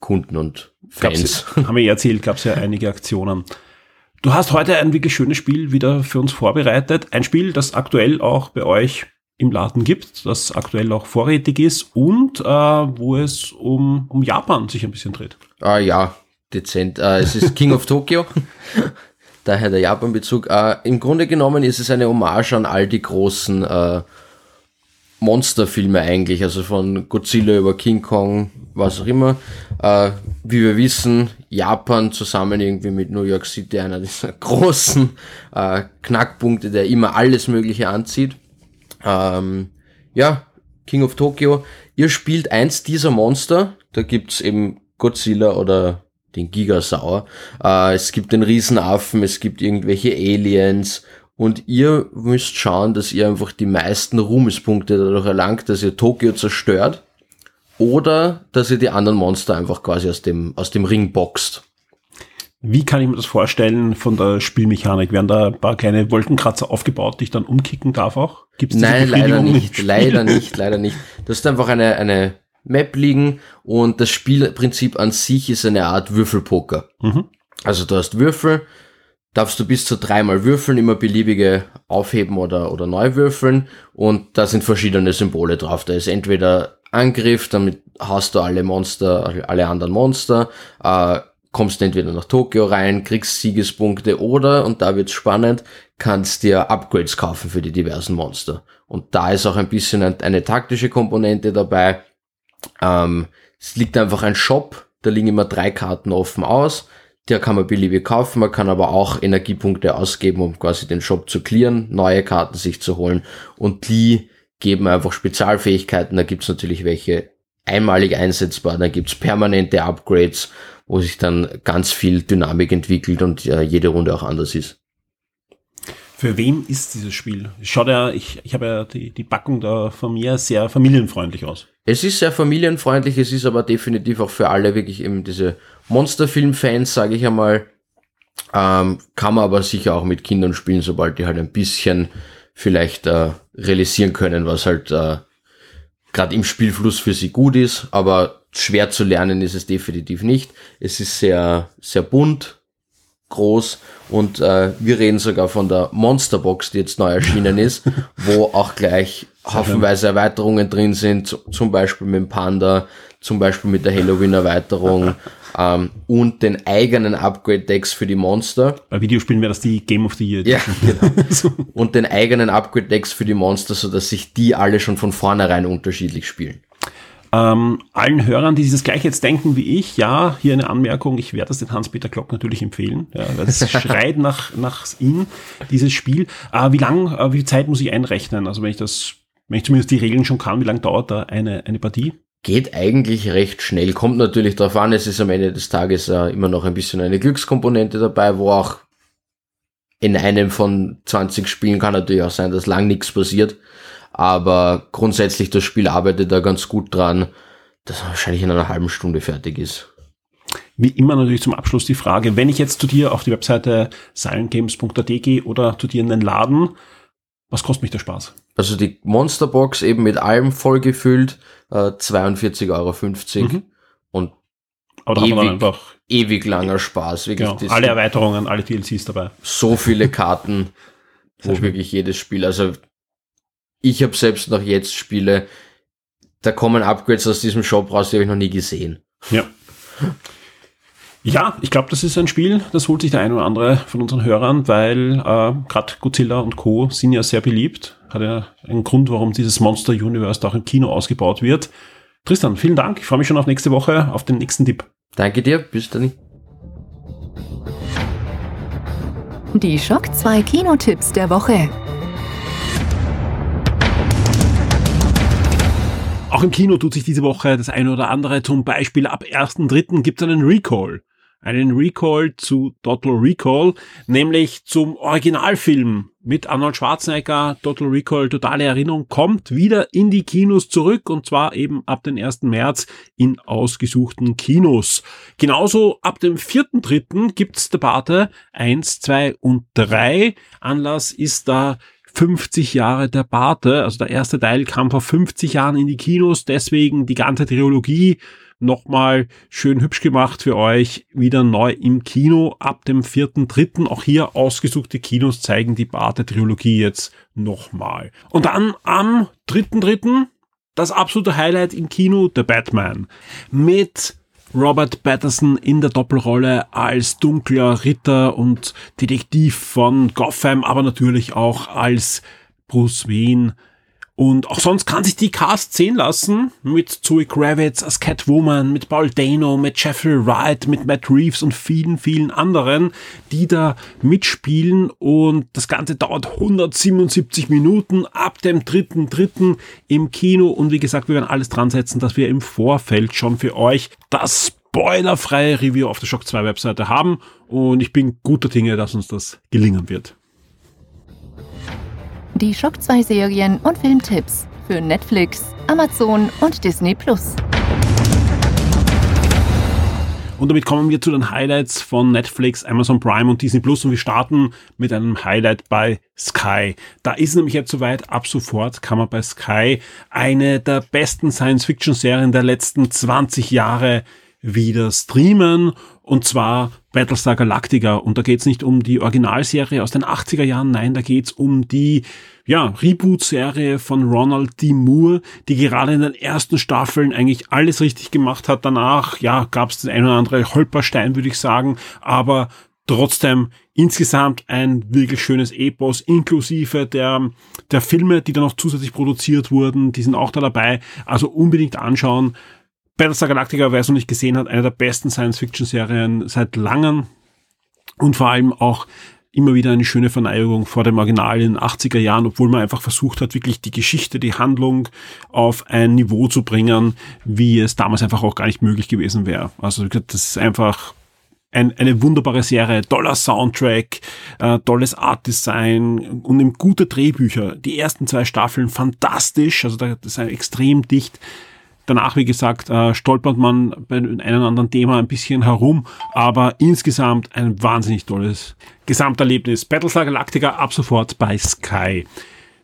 Kunden und Fans. Gab's, haben wir ja erzählt, gab es ja einige Aktionen. Du hast heute ein wirklich schönes Spiel wieder für uns vorbereitet. Ein Spiel, das aktuell auch bei euch im Laden gibt, das aktuell auch vorrätig ist und äh, wo es um, um Japan sich ein bisschen dreht. Ah ja, dezent. Äh, es ist King of Tokyo. [LAUGHS] Daher der Japan-Bezug. Äh, Im Grunde genommen ist es eine Hommage an all die großen äh, Monsterfilme eigentlich, also von Godzilla über King Kong, was auch immer. Äh, wie wir wissen, Japan zusammen irgendwie mit New York City einer dieser [LAUGHS] großen äh, Knackpunkte, der immer alles Mögliche anzieht. Ähm, ja, King of Tokyo. Ihr spielt eins dieser Monster. Da gibt's eben Godzilla oder den Gigasaur. Äh, es gibt den Riesenaffen, es gibt irgendwelche Aliens und ihr müsst schauen, dass ihr einfach die meisten Ruhmespunkte dadurch erlangt, dass ihr Tokio zerstört oder dass ihr die anderen Monster einfach quasi aus dem, aus dem Ring boxt. Wie kann ich mir das vorstellen von der Spielmechanik? Werden da ein paar kleine Wolkenkratzer aufgebaut, die ich dann umkicken darf auch? Gibt's Nein, leider nicht, [LAUGHS] leider nicht, leider nicht. Das ist einfach eine, eine Map liegen und das Spielprinzip an sich ist eine Art Würfelpoker. Mhm. Also du hast Würfel, darfst du bis zu dreimal würfeln, immer beliebige aufheben oder, oder neu würfeln und da sind verschiedene Symbole drauf. Da ist entweder Angriff, damit hast du alle Monster, alle anderen Monster, äh, kommst entweder nach Tokio rein, kriegst Siegespunkte oder, und da wird's spannend, kannst dir Upgrades kaufen für die diversen Monster. Und da ist auch ein bisschen eine, eine taktische Komponente dabei. Ähm, es liegt einfach ein Shop, da liegen immer drei Karten offen aus. Der kann man beliebig kaufen, man kann aber auch Energiepunkte ausgeben, um quasi den Shop zu clearen, neue Karten sich zu holen. Und die geben einfach Spezialfähigkeiten. Da gibt's natürlich welche einmalig einsetzbar, dann gibt's permanente Upgrades wo sich dann ganz viel Dynamik entwickelt und äh, jede Runde auch anders ist. Für wen ist dieses Spiel? Schaut ja, ich, ich habe ja die, die Packung da von mir sehr familienfreundlich aus. Es ist sehr familienfreundlich, es ist aber definitiv auch für alle wirklich eben diese Monsterfilm-Fans, sage ich einmal. Ähm, kann man aber sicher auch mit Kindern spielen, sobald die halt ein bisschen vielleicht äh, realisieren können, was halt äh, gerade im Spielfluss für sie gut ist. Aber schwer zu lernen ist es definitiv nicht. Es ist sehr, sehr bunt, groß und äh, wir reden sogar von der Monsterbox, die jetzt neu erschienen [LAUGHS] ist, wo auch gleich haufenweise Erweiterungen drin sind, zum Beispiel mit dem Panda, zum Beispiel mit der Halloween-Erweiterung [LAUGHS] ähm, und den eigenen Upgrade-Decks für die Monster. Bei Videospielen wäre das die Game of the Year. Ja, [LAUGHS] genau. und den eigenen Upgrade-Decks für die Monster, so dass sich die alle schon von vornherein unterschiedlich spielen. Ähm, allen Hörern, die dieses gleich jetzt denken wie ich, ja, hier eine Anmerkung, ich werde das den Hans-Peter Glock natürlich empfehlen. Ja, das [LAUGHS] schreit nach, nach ihm, dieses Spiel. Äh, wie lang, äh, wie viel Zeit muss ich einrechnen? Also wenn ich das, wenn ich zumindest die Regeln schon kann, wie lange dauert da eine, eine Partie? Geht eigentlich recht schnell. Kommt natürlich darauf an, es ist am Ende des Tages äh, immer noch ein bisschen eine Glückskomponente dabei, wo auch in einem von 20 Spielen kann natürlich auch sein, dass lang nichts passiert. Aber grundsätzlich das Spiel arbeitet da ganz gut dran, dass er wahrscheinlich in einer halben Stunde fertig ist. Wie immer natürlich zum Abschluss die Frage, wenn ich jetzt zu dir auf die Webseite silentgames.at gehe oder zu dir in den Laden, was kostet mich der Spaß? Also die Monsterbox eben mit allem vollgefüllt, äh, 42,50 Euro. Mhm. Und Aber ewig, ewig langer Spaß. Wirklich genau, alle Erweiterungen, alle DLCs dabei. So viele Karten, [LAUGHS] wo wirklich jedes Spiel, also ich habe selbst noch jetzt Spiele, da kommen Upgrades aus diesem Shop raus, die habe ich noch nie gesehen. Ja. Ja, ich glaube, das ist ein Spiel, das holt sich der eine oder andere von unseren Hörern, weil äh, gerade Godzilla und Co. sind ja sehr beliebt. Hat ja einen Grund, warum dieses Monster Universe auch im Kino ausgebaut wird. Tristan, vielen Dank. Ich freue mich schon auf nächste Woche, auf den nächsten Tipp. Danke dir, bis dann. Die Schock 2 Kinotipps der Woche. Auch im Kino tut sich diese Woche das eine oder andere. Zum Beispiel ab 1.3. gibt es einen Recall. Einen Recall zu Total Recall, nämlich zum Originalfilm mit Arnold Schwarzenegger. Total Recall, totale Erinnerung, kommt wieder in die Kinos zurück und zwar eben ab dem 1. März in ausgesuchten Kinos. Genauso ab dem 4.3. gibt's der Pate 1, 2 und 3. Anlass ist da 50 Jahre der Barte. Also der erste Teil kam vor 50 Jahren in die Kinos, deswegen die ganze Trilogie nochmal schön hübsch gemacht für euch, wieder neu im Kino ab dem 4.3. Auch hier ausgesuchte Kinos zeigen die Barte-Trilogie jetzt nochmal. Und dann am 3.3. das absolute Highlight im Kino, The Batman. Mit Robert Patterson in der Doppelrolle als dunkler Ritter und Detektiv von Gotham, aber natürlich auch als Bruce Wayne. Und auch sonst kann sich die Cast sehen lassen mit Zoe Kravitz als Catwoman, mit Paul Dano, mit Jeffrey Wright, mit Matt Reeves und vielen, vielen anderen, die da mitspielen. Und das Ganze dauert 177 Minuten ab dem 3.3. im Kino. Und wie gesagt, wir werden alles dran setzen, dass wir im Vorfeld schon für euch das spoilerfreie Review auf der Shock 2 Webseite haben. Und ich bin guter Dinge, dass uns das gelingen wird die Schock 2 Serien und Filmtipps für Netflix, Amazon und Disney Plus. Und damit kommen wir zu den Highlights von Netflix, Amazon Prime und Disney Plus und wir starten mit einem Highlight bei Sky. Da ist nämlich jetzt soweit, ab sofort kann man bei Sky eine der besten Science-Fiction-Serien der letzten 20 Jahre wieder streamen und zwar Battlestar Galactica. Und da geht's nicht um die Originalserie aus den 80er Jahren, nein, da geht's um die ja, Reboot-Serie von Ronald D. Moore, die gerade in den ersten Staffeln eigentlich alles richtig gemacht hat. Danach, ja, gab's das ein oder andere Holperstein, würde ich sagen, aber trotzdem insgesamt ein wirklich schönes Epos, inklusive der, der Filme, die da noch zusätzlich produziert wurden, die sind auch da dabei. Also unbedingt anschauen. Battlestar Galactica, wer es noch nicht gesehen hat, eine der besten Science-Fiction-Serien seit langem und vor allem auch immer wieder eine schöne Verneigung vor dem Original in den 80er Jahren, obwohl man einfach versucht hat, wirklich die Geschichte, die Handlung auf ein Niveau zu bringen, wie es damals einfach auch gar nicht möglich gewesen wäre. Also das ist einfach ein, eine wunderbare Serie, toller Soundtrack, äh, tolles Artdesign und gute Drehbücher. Die ersten zwei Staffeln fantastisch, also das ist extrem dicht Danach, wie gesagt, äh, stolpert man bei einem anderen Thema ein bisschen herum, aber insgesamt ein wahnsinnig tolles Gesamterlebnis. Battlestar Galactica ab sofort bei Sky.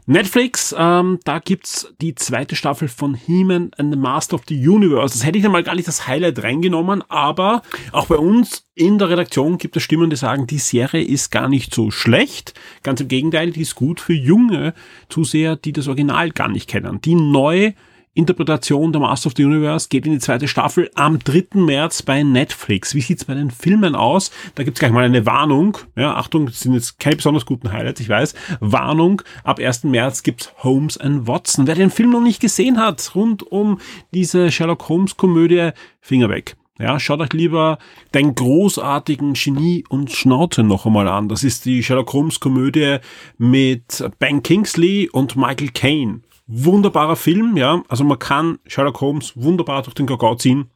Netflix, ähm, da gibt's die zweite Staffel von He-Man and the Master of the Universe. Das hätte ich dann mal gar nicht das Highlight reingenommen, aber auch bei uns in der Redaktion gibt es Stimmen, die sagen, die Serie ist gar nicht so schlecht. Ganz im Gegenteil, die ist gut für junge Zuseher, die das Original gar nicht kennen, die neu Interpretation der Master of the Universe geht in die zweite Staffel am 3. März bei Netflix. Wie sieht's bei den Filmen aus? Da gibt's gleich mal eine Warnung. Ja, Achtung, das sind jetzt keine besonders guten Highlights, ich weiß. Warnung, ab 1. März gibt's Holmes and Watson. Wer den Film noch nicht gesehen hat, rund um diese Sherlock Holmes Komödie, Finger weg. Ja, schaut euch lieber den großartigen Genie und Schnauze noch einmal an. Das ist die Sherlock Holmes Komödie mit Ben Kingsley und Michael Caine wunderbarer Film, ja. Also man kann Sherlock Holmes wunderbar durch den Kakao ziehen.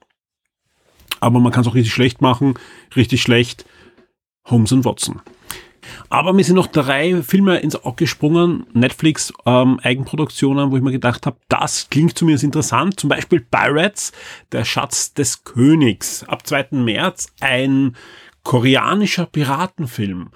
Aber man kann es auch richtig schlecht machen. Richtig schlecht. Holmes und Watson. Aber mir sind noch drei Filme ins Auge gesprungen, Netflix ähm, Eigenproduktionen, wo ich mir gedacht habe, das klingt zumindest interessant. Zum Beispiel Pirates, der Schatz des Königs. Ab 2. März ein koreanischer Piratenfilm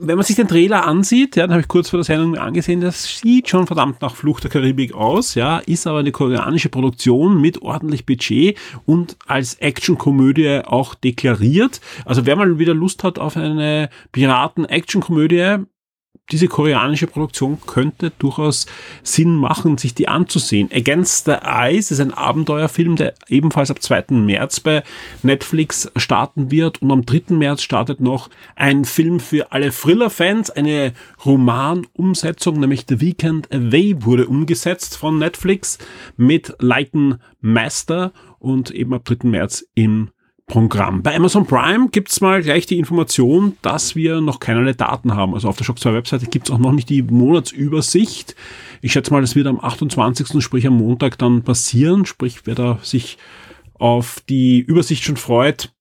wenn man sich den Trailer ansieht, ja, dann habe ich kurz vor der Sendung angesehen, das sieht schon verdammt nach Flucht der Karibik aus, ja, ist aber eine koreanische Produktion mit ordentlich Budget und als Actionkomödie auch deklariert. Also wer mal wieder Lust hat auf eine Piraten-Actionkomödie, diese koreanische Produktion könnte durchaus Sinn machen, sich die anzusehen. Against the Eyes ist ein Abenteuerfilm, der ebenfalls ab 2. März bei Netflix starten wird und am 3. März startet noch ein Film für alle Thriller-Fans, eine Romanumsetzung, nämlich The Weekend Away wurde umgesetzt von Netflix mit Lighten Master und eben ab 3. März im Programm. Bei Amazon Prime gibt's mal gleich die Information, dass wir noch keinerlei Daten haben. Also auf der Shock 2 Webseite gibt's auch noch nicht die Monatsübersicht. Ich schätze mal, das wird am 28., sprich am Montag dann passieren. Sprich, wer da sich auf die Übersicht schon freut,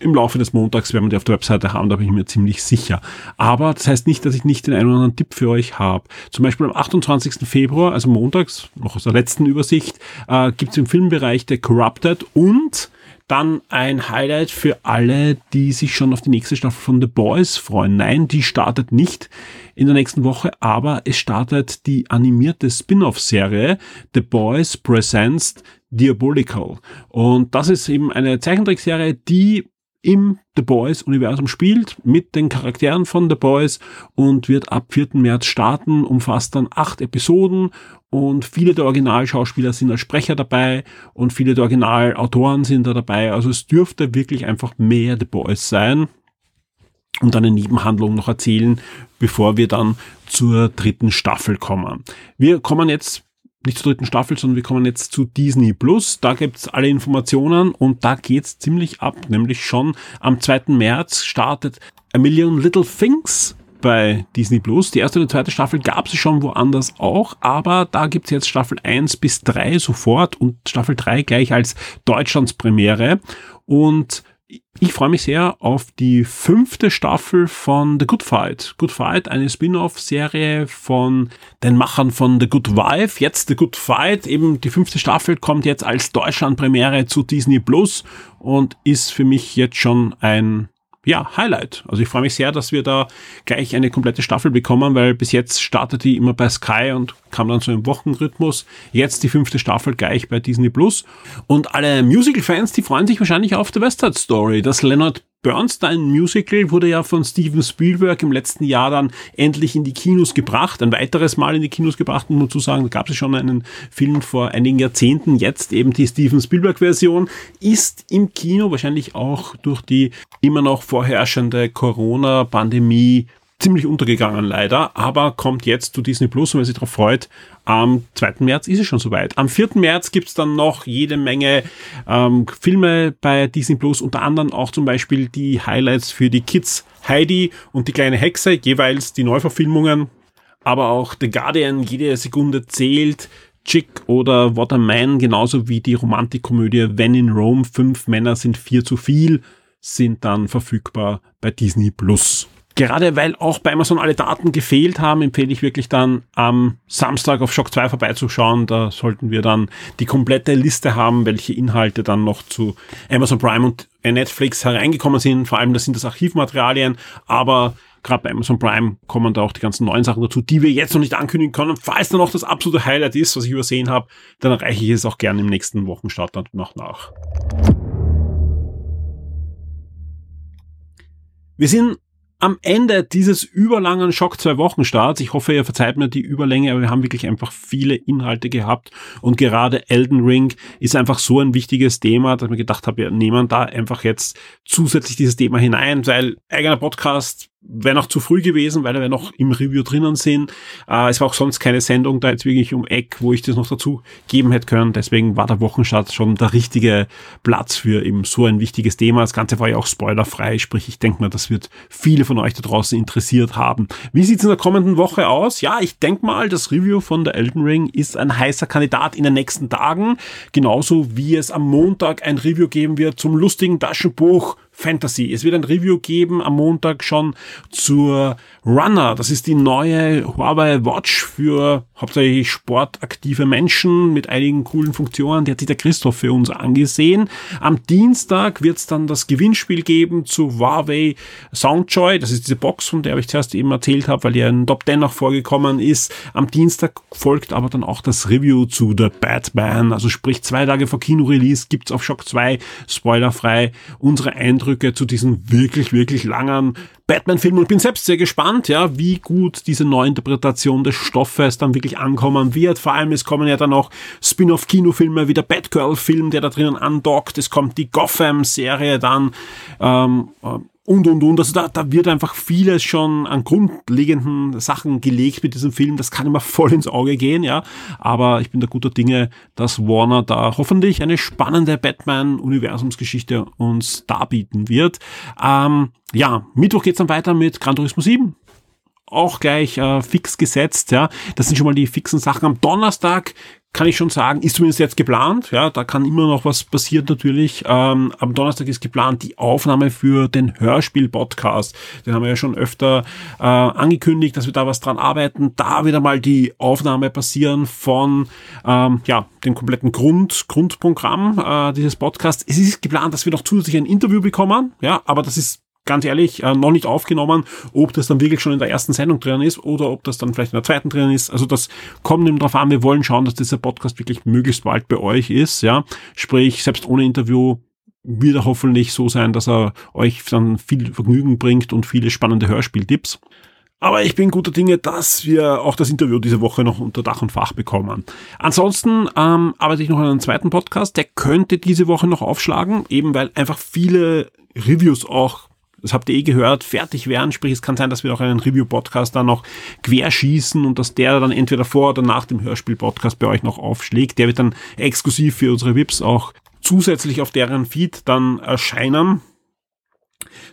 im Laufe des Montags werden wir die auf der Webseite haben, da bin ich mir ziemlich sicher. Aber das heißt nicht, dass ich nicht den einen oder anderen Tipp für euch habe. Zum Beispiel am 28. Februar, also montags, noch aus der letzten Übersicht, äh, gibt es im Filmbereich The Corrupted und dann ein Highlight für alle, die sich schon auf die nächste Staffel von The Boys freuen. Nein, die startet nicht in der nächsten Woche, aber es startet die animierte Spin-off-Serie The Boys Presents Diabolical. Und das ist eben eine Zeichentrickserie, die im The Boys Universum spielt mit den Charakteren von The Boys und wird ab 4. März starten, umfasst dann acht Episoden und viele der Originalschauspieler sind als Sprecher dabei und viele der Originalautoren sind da dabei. Also es dürfte wirklich einfach mehr The Boys sein und eine Nebenhandlung noch erzählen, bevor wir dann zur dritten Staffel kommen. Wir kommen jetzt nicht zur dritten Staffel, sondern wir kommen jetzt zu Disney Plus. Da gibt's alle Informationen und da geht's ziemlich ab. Nämlich schon am 2. März startet A Million Little Things bei Disney Plus. Die erste und die zweite Staffel gab's schon woanders auch, aber da gibt's jetzt Staffel 1 bis 3 sofort und Staffel 3 gleich als Deutschlands Premiere. Und ich freue mich sehr auf die fünfte Staffel von The Good Fight. Good Fight, eine Spin-off-Serie von den Machern von The Good Wife. Jetzt The Good Fight, eben die fünfte Staffel kommt jetzt als Deutschland-Premiere zu Disney Plus und ist für mich jetzt schon ein ja, Highlight. Also ich freue mich sehr, dass wir da gleich eine komplette Staffel bekommen, weil bis jetzt startet die immer bei Sky und kam dann so im Wochenrhythmus. Jetzt die fünfte Staffel gleich bei Disney Plus. Und alle Musical-Fans, die freuen sich wahrscheinlich auf The West Side Story. Das Leonard Bernstein Musical wurde ja von Steven Spielberg im letzten Jahr dann endlich in die Kinos gebracht, ein weiteres Mal in die Kinos gebracht, muss man zu sagen, da gab es schon einen Film vor einigen Jahrzehnten, jetzt eben die Steven Spielberg Version, ist im Kino wahrscheinlich auch durch die immer noch vorherrschende Corona-Pandemie ziemlich untergegangen leider, aber kommt jetzt zu Disney Plus und wer sich darauf freut, am 2. März ist es schon soweit. Am 4. März gibt's dann noch jede Menge ähm, Filme bei Disney Plus, unter anderem auch zum Beispiel die Highlights für die Kids Heidi und die kleine Hexe, jeweils die Neuverfilmungen, aber auch The Guardian, jede Sekunde zählt, Chick oder What a Man, genauso wie die Romantikkomödie When in Rome, fünf Männer sind vier zu viel, sind dann verfügbar bei Disney Plus gerade weil auch bei Amazon alle Daten gefehlt haben, empfehle ich wirklich dann am Samstag auf Shock 2 vorbeizuschauen. Da sollten wir dann die komplette Liste haben, welche Inhalte dann noch zu Amazon Prime und Netflix hereingekommen sind. Vor allem das sind das Archivmaterialien, aber gerade bei Amazon Prime kommen da auch die ganzen neuen Sachen dazu, die wir jetzt noch nicht ankündigen können. Falls da noch das absolute Highlight ist, was ich übersehen habe, dann erreiche ich es auch gerne im nächsten Wochenstart dann noch nach. Wir sind am Ende dieses überlangen Schock zwei Wochen Starts, ich hoffe, ihr verzeiht mir die Überlänge, aber wir haben wirklich einfach viele Inhalte gehabt und gerade Elden Ring ist einfach so ein wichtiges Thema, dass ich mir gedacht habe, wir nehmen da einfach jetzt zusätzlich dieses Thema hinein, weil eigener Podcast wäre noch zu früh gewesen, weil wir noch im Review drinnen sind. Äh, es war auch sonst keine Sendung da jetzt wirklich um Eck, wo ich das noch dazu geben hätte können. Deswegen war der Wochenstart schon der richtige Platz für eben so ein wichtiges Thema. Das Ganze war ja auch spoilerfrei, sprich ich denke mal, das wird viele von euch da draußen interessiert haben. Wie sieht's in der kommenden Woche aus? Ja, ich denke mal, das Review von der Elden Ring ist ein heißer Kandidat in den nächsten Tagen. Genauso wie es am Montag ein Review geben wird zum lustigen Taschenbuch Fantasy. Es wird ein Review geben am Montag schon zur Runner. Das ist die neue Huawei Watch für hauptsächlich sportaktive Menschen mit einigen coolen Funktionen. Die hat sich der Christoph für uns angesehen. Am Dienstag wird es dann das Gewinnspiel geben zu Huawei Soundjoy. Das ist diese Box, von der ich zuerst eben erzählt habe, weil die in Top 10 noch vorgekommen ist. Am Dienstag folgt aber dann auch das Review zu The Batman. Also sprich zwei Tage vor Kino-Release gibt's auf Shock 2 spoilerfrei unsere Eindrücke Eindrücke zu diesen wirklich, wirklich langen Batman-Filmen und bin selbst sehr gespannt, ja, wie gut diese Neuinterpretation des Stoffes dann wirklich ankommen wird. Vor allem, es kommen ja dann auch Spin-off-Kinofilme wie der Batgirl-Film, der da drinnen andockt. Es kommt die Gotham-Serie dann. Ähm, und, und, und. Also da, da wird einfach vieles schon an grundlegenden Sachen gelegt mit diesem Film. Das kann immer voll ins Auge gehen, ja. Aber ich bin da guter Dinge, dass Warner da hoffentlich eine spannende Batman-Universumsgeschichte uns darbieten wird. Ähm, ja, Mittwoch geht's dann weiter mit Gran Turismo 7 auch gleich äh, fix gesetzt, ja. Das sind schon mal die fixen Sachen. Am Donnerstag kann ich schon sagen, ist zumindest jetzt geplant. Ja, da kann immer noch was passieren natürlich. Ähm, am Donnerstag ist geplant die Aufnahme für den Hörspiel-Podcast. Den haben wir ja schon öfter äh, angekündigt, dass wir da was dran arbeiten. Da wieder mal die Aufnahme passieren von ähm, ja dem kompletten Grund Grundprogramm äh, dieses Podcasts. Es ist geplant, dass wir noch zusätzlich ein Interview bekommen. Ja, aber das ist ganz ehrlich, äh, noch nicht aufgenommen, ob das dann wirklich schon in der ersten Sendung drin ist oder ob das dann vielleicht in der zweiten drin ist. Also das kommt eben drauf an. Wir wollen schauen, dass dieser Podcast wirklich möglichst bald bei euch ist, ja. Sprich, selbst ohne Interview wird er hoffentlich so sein, dass er euch dann viel Vergnügen bringt und viele spannende Hörspieltipps. Aber ich bin guter Dinge, dass wir auch das Interview diese Woche noch unter Dach und Fach bekommen. Ansonsten ähm, arbeite ich noch an einem zweiten Podcast, der könnte diese Woche noch aufschlagen, eben weil einfach viele Reviews auch das habt ihr eh gehört, fertig werden. Sprich, es kann sein, dass wir auch einen Review-Podcast dann noch querschießen und dass der dann entweder vor oder nach dem Hörspiel-Podcast bei euch noch aufschlägt. Der wird dann exklusiv für unsere VIPs auch zusätzlich auf deren Feed dann erscheinen.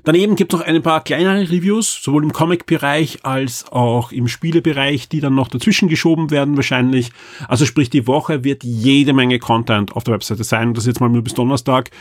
Daneben gibt es noch ein paar kleinere Reviews, sowohl im Comic-Bereich als auch im Spielebereich, die dann noch dazwischen geschoben werden wahrscheinlich. Also sprich, die Woche wird jede Menge Content auf der Webseite sein. Das jetzt mal nur bis Donnerstag.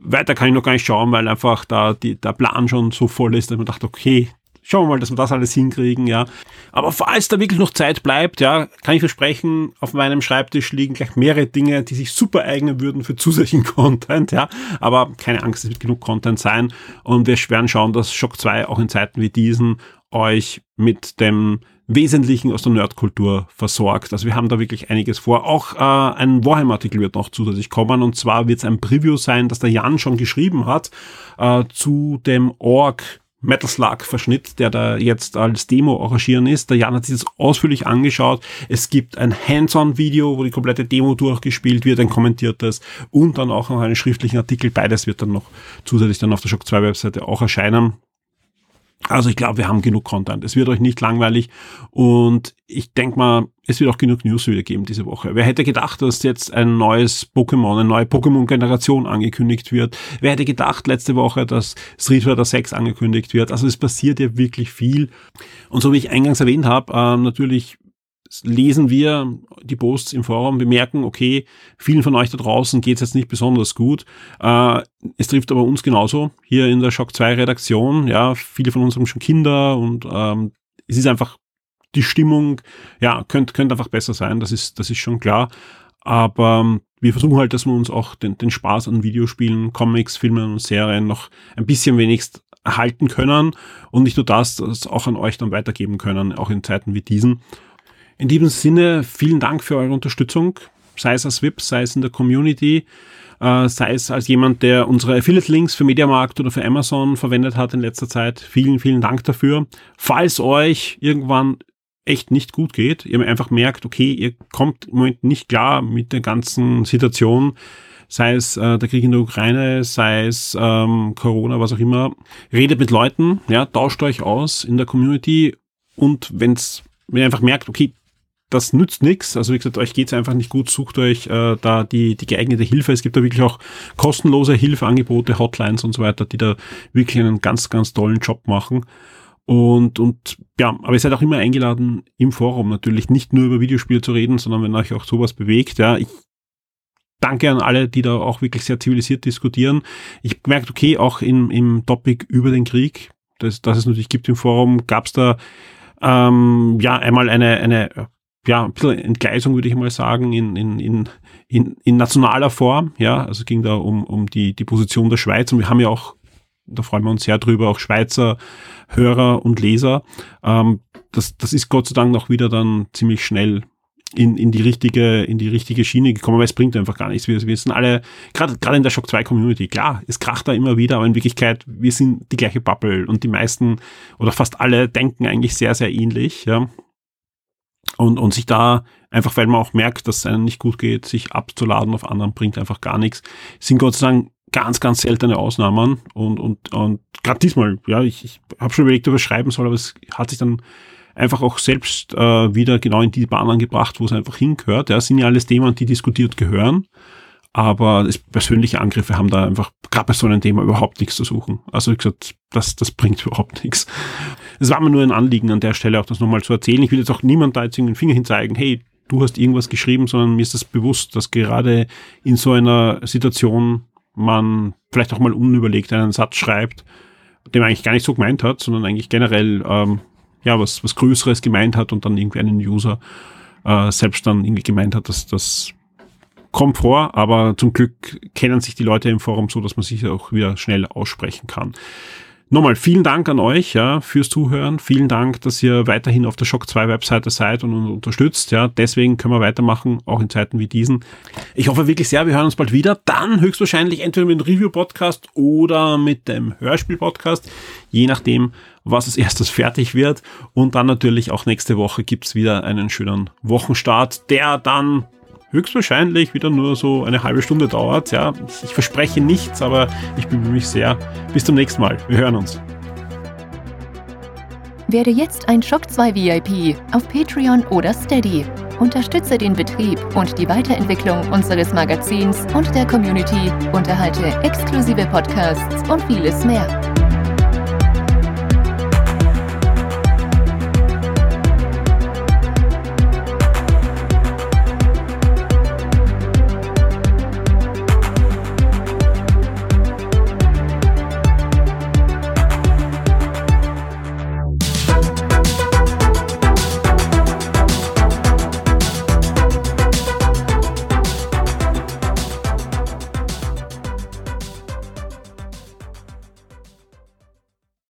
Weiter kann ich noch gar nicht schauen, weil einfach da die, der Plan schon so voll ist, dass man dachte, okay, schauen wir mal, dass wir das alles hinkriegen, ja. Aber falls da wirklich noch Zeit bleibt, ja, kann ich versprechen, auf meinem Schreibtisch liegen gleich mehrere Dinge, die sich super eignen würden für [LAUGHS] zusätzlichen Content, ja. Aber keine Angst, es wird genug Content sein und wir werden schauen, dass Shock 2 auch in Zeiten wie diesen euch mit dem Wesentlichen aus der Nerdkultur versorgt. Also wir haben da wirklich einiges vor. Auch äh, ein Warhammer-Artikel wird noch zusätzlich kommen und zwar wird es ein Preview sein, das der Jan schon geschrieben hat äh, zu dem Org Metal Slug Verschnitt, der da jetzt als Demo arrangieren ist. Der Jan hat sich das ausführlich angeschaut. Es gibt ein Hands-on-Video, wo die komplette Demo durchgespielt wird, ein kommentiertes und dann auch noch einen schriftlichen Artikel. Beides wird dann noch zusätzlich dann auf der Shock 2 Webseite auch erscheinen. Also ich glaube, wir haben genug Content. Es wird euch nicht langweilig und ich denke mal, es wird auch genug News wieder geben diese Woche. Wer hätte gedacht, dass jetzt ein neues Pokémon, eine neue Pokémon-Generation angekündigt wird? Wer hätte gedacht letzte Woche, dass Street Fighter 6 angekündigt wird? Also es passiert ja wirklich viel. Und so wie ich eingangs erwähnt habe, äh, natürlich lesen wir die Posts im Forum, wir merken, okay, vielen von euch da draußen geht es jetzt nicht besonders gut. Äh, es trifft aber uns genauso hier in der Shock 2 Redaktion. Ja, viele von uns haben schon Kinder und ähm, es ist einfach die Stimmung, ja, könnte könnte einfach besser sein, das ist, das ist schon klar. Aber ähm, wir versuchen halt, dass wir uns auch den, den Spaß an Videospielen, Comics, Filmen und Serien noch ein bisschen wenigst erhalten können und nicht nur das, das auch an euch dann weitergeben können, auch in Zeiten wie diesen. In diesem Sinne, vielen Dank für eure Unterstützung, sei es als VIP, sei es in der Community, äh, sei es als jemand, der unsere Affiliate-Links für Mediamarkt oder für Amazon verwendet hat in letzter Zeit. Vielen, vielen Dank dafür. Falls euch irgendwann echt nicht gut geht, ihr einfach merkt, okay, ihr kommt im Moment nicht klar mit der ganzen Situation, sei es äh, der Krieg in der Ukraine, sei es ähm, Corona, was auch immer, redet mit Leuten, ja, tauscht euch aus in der Community und wenn's, wenn ihr einfach merkt, okay, das nützt nichts. Also wie gesagt, euch geht's einfach nicht gut, sucht euch äh, da die, die geeignete Hilfe. Es gibt da wirklich auch kostenlose Hilfeangebote, Hotlines und so weiter, die da wirklich einen ganz, ganz tollen Job machen. Und, und ja, aber ihr seid auch immer eingeladen, im Forum natürlich nicht nur über Videospiele zu reden, sondern wenn euch auch sowas bewegt. Ja, ich danke an alle, die da auch wirklich sehr zivilisiert diskutieren. Ich merke, okay, auch im, im Topic über den Krieg, das, das es natürlich gibt im Forum, gab es da ähm, ja einmal eine, eine ja, ein bisschen Entgleisung, würde ich mal sagen, in, in, in, in, nationaler Form. Ja, also ging da um, um die, die Position der Schweiz und wir haben ja auch, da freuen wir uns sehr drüber, auch Schweizer Hörer und Leser. Ähm, das, das ist Gott sei Dank noch wieder dann ziemlich schnell in, in die richtige, in die richtige Schiene gekommen, weil es bringt einfach gar nichts. Wir, wir sind alle, gerade, gerade in der Shock 2 Community, klar, es kracht da immer wieder, aber in Wirklichkeit, wir sind die gleiche Bubble und die meisten oder fast alle denken eigentlich sehr, sehr ähnlich, ja. Und, und sich da einfach, weil man auch merkt, dass es einem nicht gut geht, sich abzuladen auf anderen bringt einfach gar nichts. Sind Gott sei Dank ganz, ganz seltene Ausnahmen und, und, und gerade diesmal, ja, ich, ich habe schon überlegt, ob ich schreiben soll, aber es hat sich dann einfach auch selbst äh, wieder genau in die Bahn angebracht, wo es einfach hingehört. Ja, sind ja alles Themen, die diskutiert gehören. Aber persönliche Angriffe haben da einfach gerade bei so einem Thema überhaupt nichts zu suchen. Also wie gesagt, das, das bringt [LAUGHS] überhaupt nichts. Es war mir nur ein Anliegen an der Stelle auch das nochmal zu erzählen. Ich will jetzt auch niemand da jetzt den Finger hinzeigen, hey, du hast irgendwas geschrieben, sondern mir ist das bewusst, dass gerade in so einer Situation man vielleicht auch mal unüberlegt einen Satz schreibt, den man eigentlich gar nicht so gemeint hat, sondern eigentlich generell ähm, ja was, was Größeres gemeint hat und dann irgendwie einen User äh, selbst dann irgendwie gemeint hat, dass das kommt vor, aber zum Glück kennen sich die Leute im Forum so, dass man sich auch wieder schnell aussprechen kann. Nochmal vielen Dank an euch ja, fürs Zuhören. Vielen Dank, dass ihr weiterhin auf der Shock 2 Webseite seid und uns unterstützt. Ja, deswegen können wir weitermachen, auch in Zeiten wie diesen. Ich hoffe wirklich sehr, wir hören uns bald wieder. Dann höchstwahrscheinlich entweder mit dem Review-Podcast oder mit dem Hörspiel-Podcast, je nachdem, was als erstes fertig wird. Und dann natürlich auch nächste Woche gibt's wieder einen schönen Wochenstart, der dann höchstwahrscheinlich wieder nur so eine halbe Stunde dauert. Ja, ich verspreche nichts, aber ich bemühe mich sehr. Bis zum nächsten Mal. Wir hören uns. Werde jetzt ein Shock 2 VIP auf Patreon oder Steady. Unterstütze den Betrieb und die Weiterentwicklung unseres Magazins und der Community, unterhalte exklusive Podcasts und vieles mehr.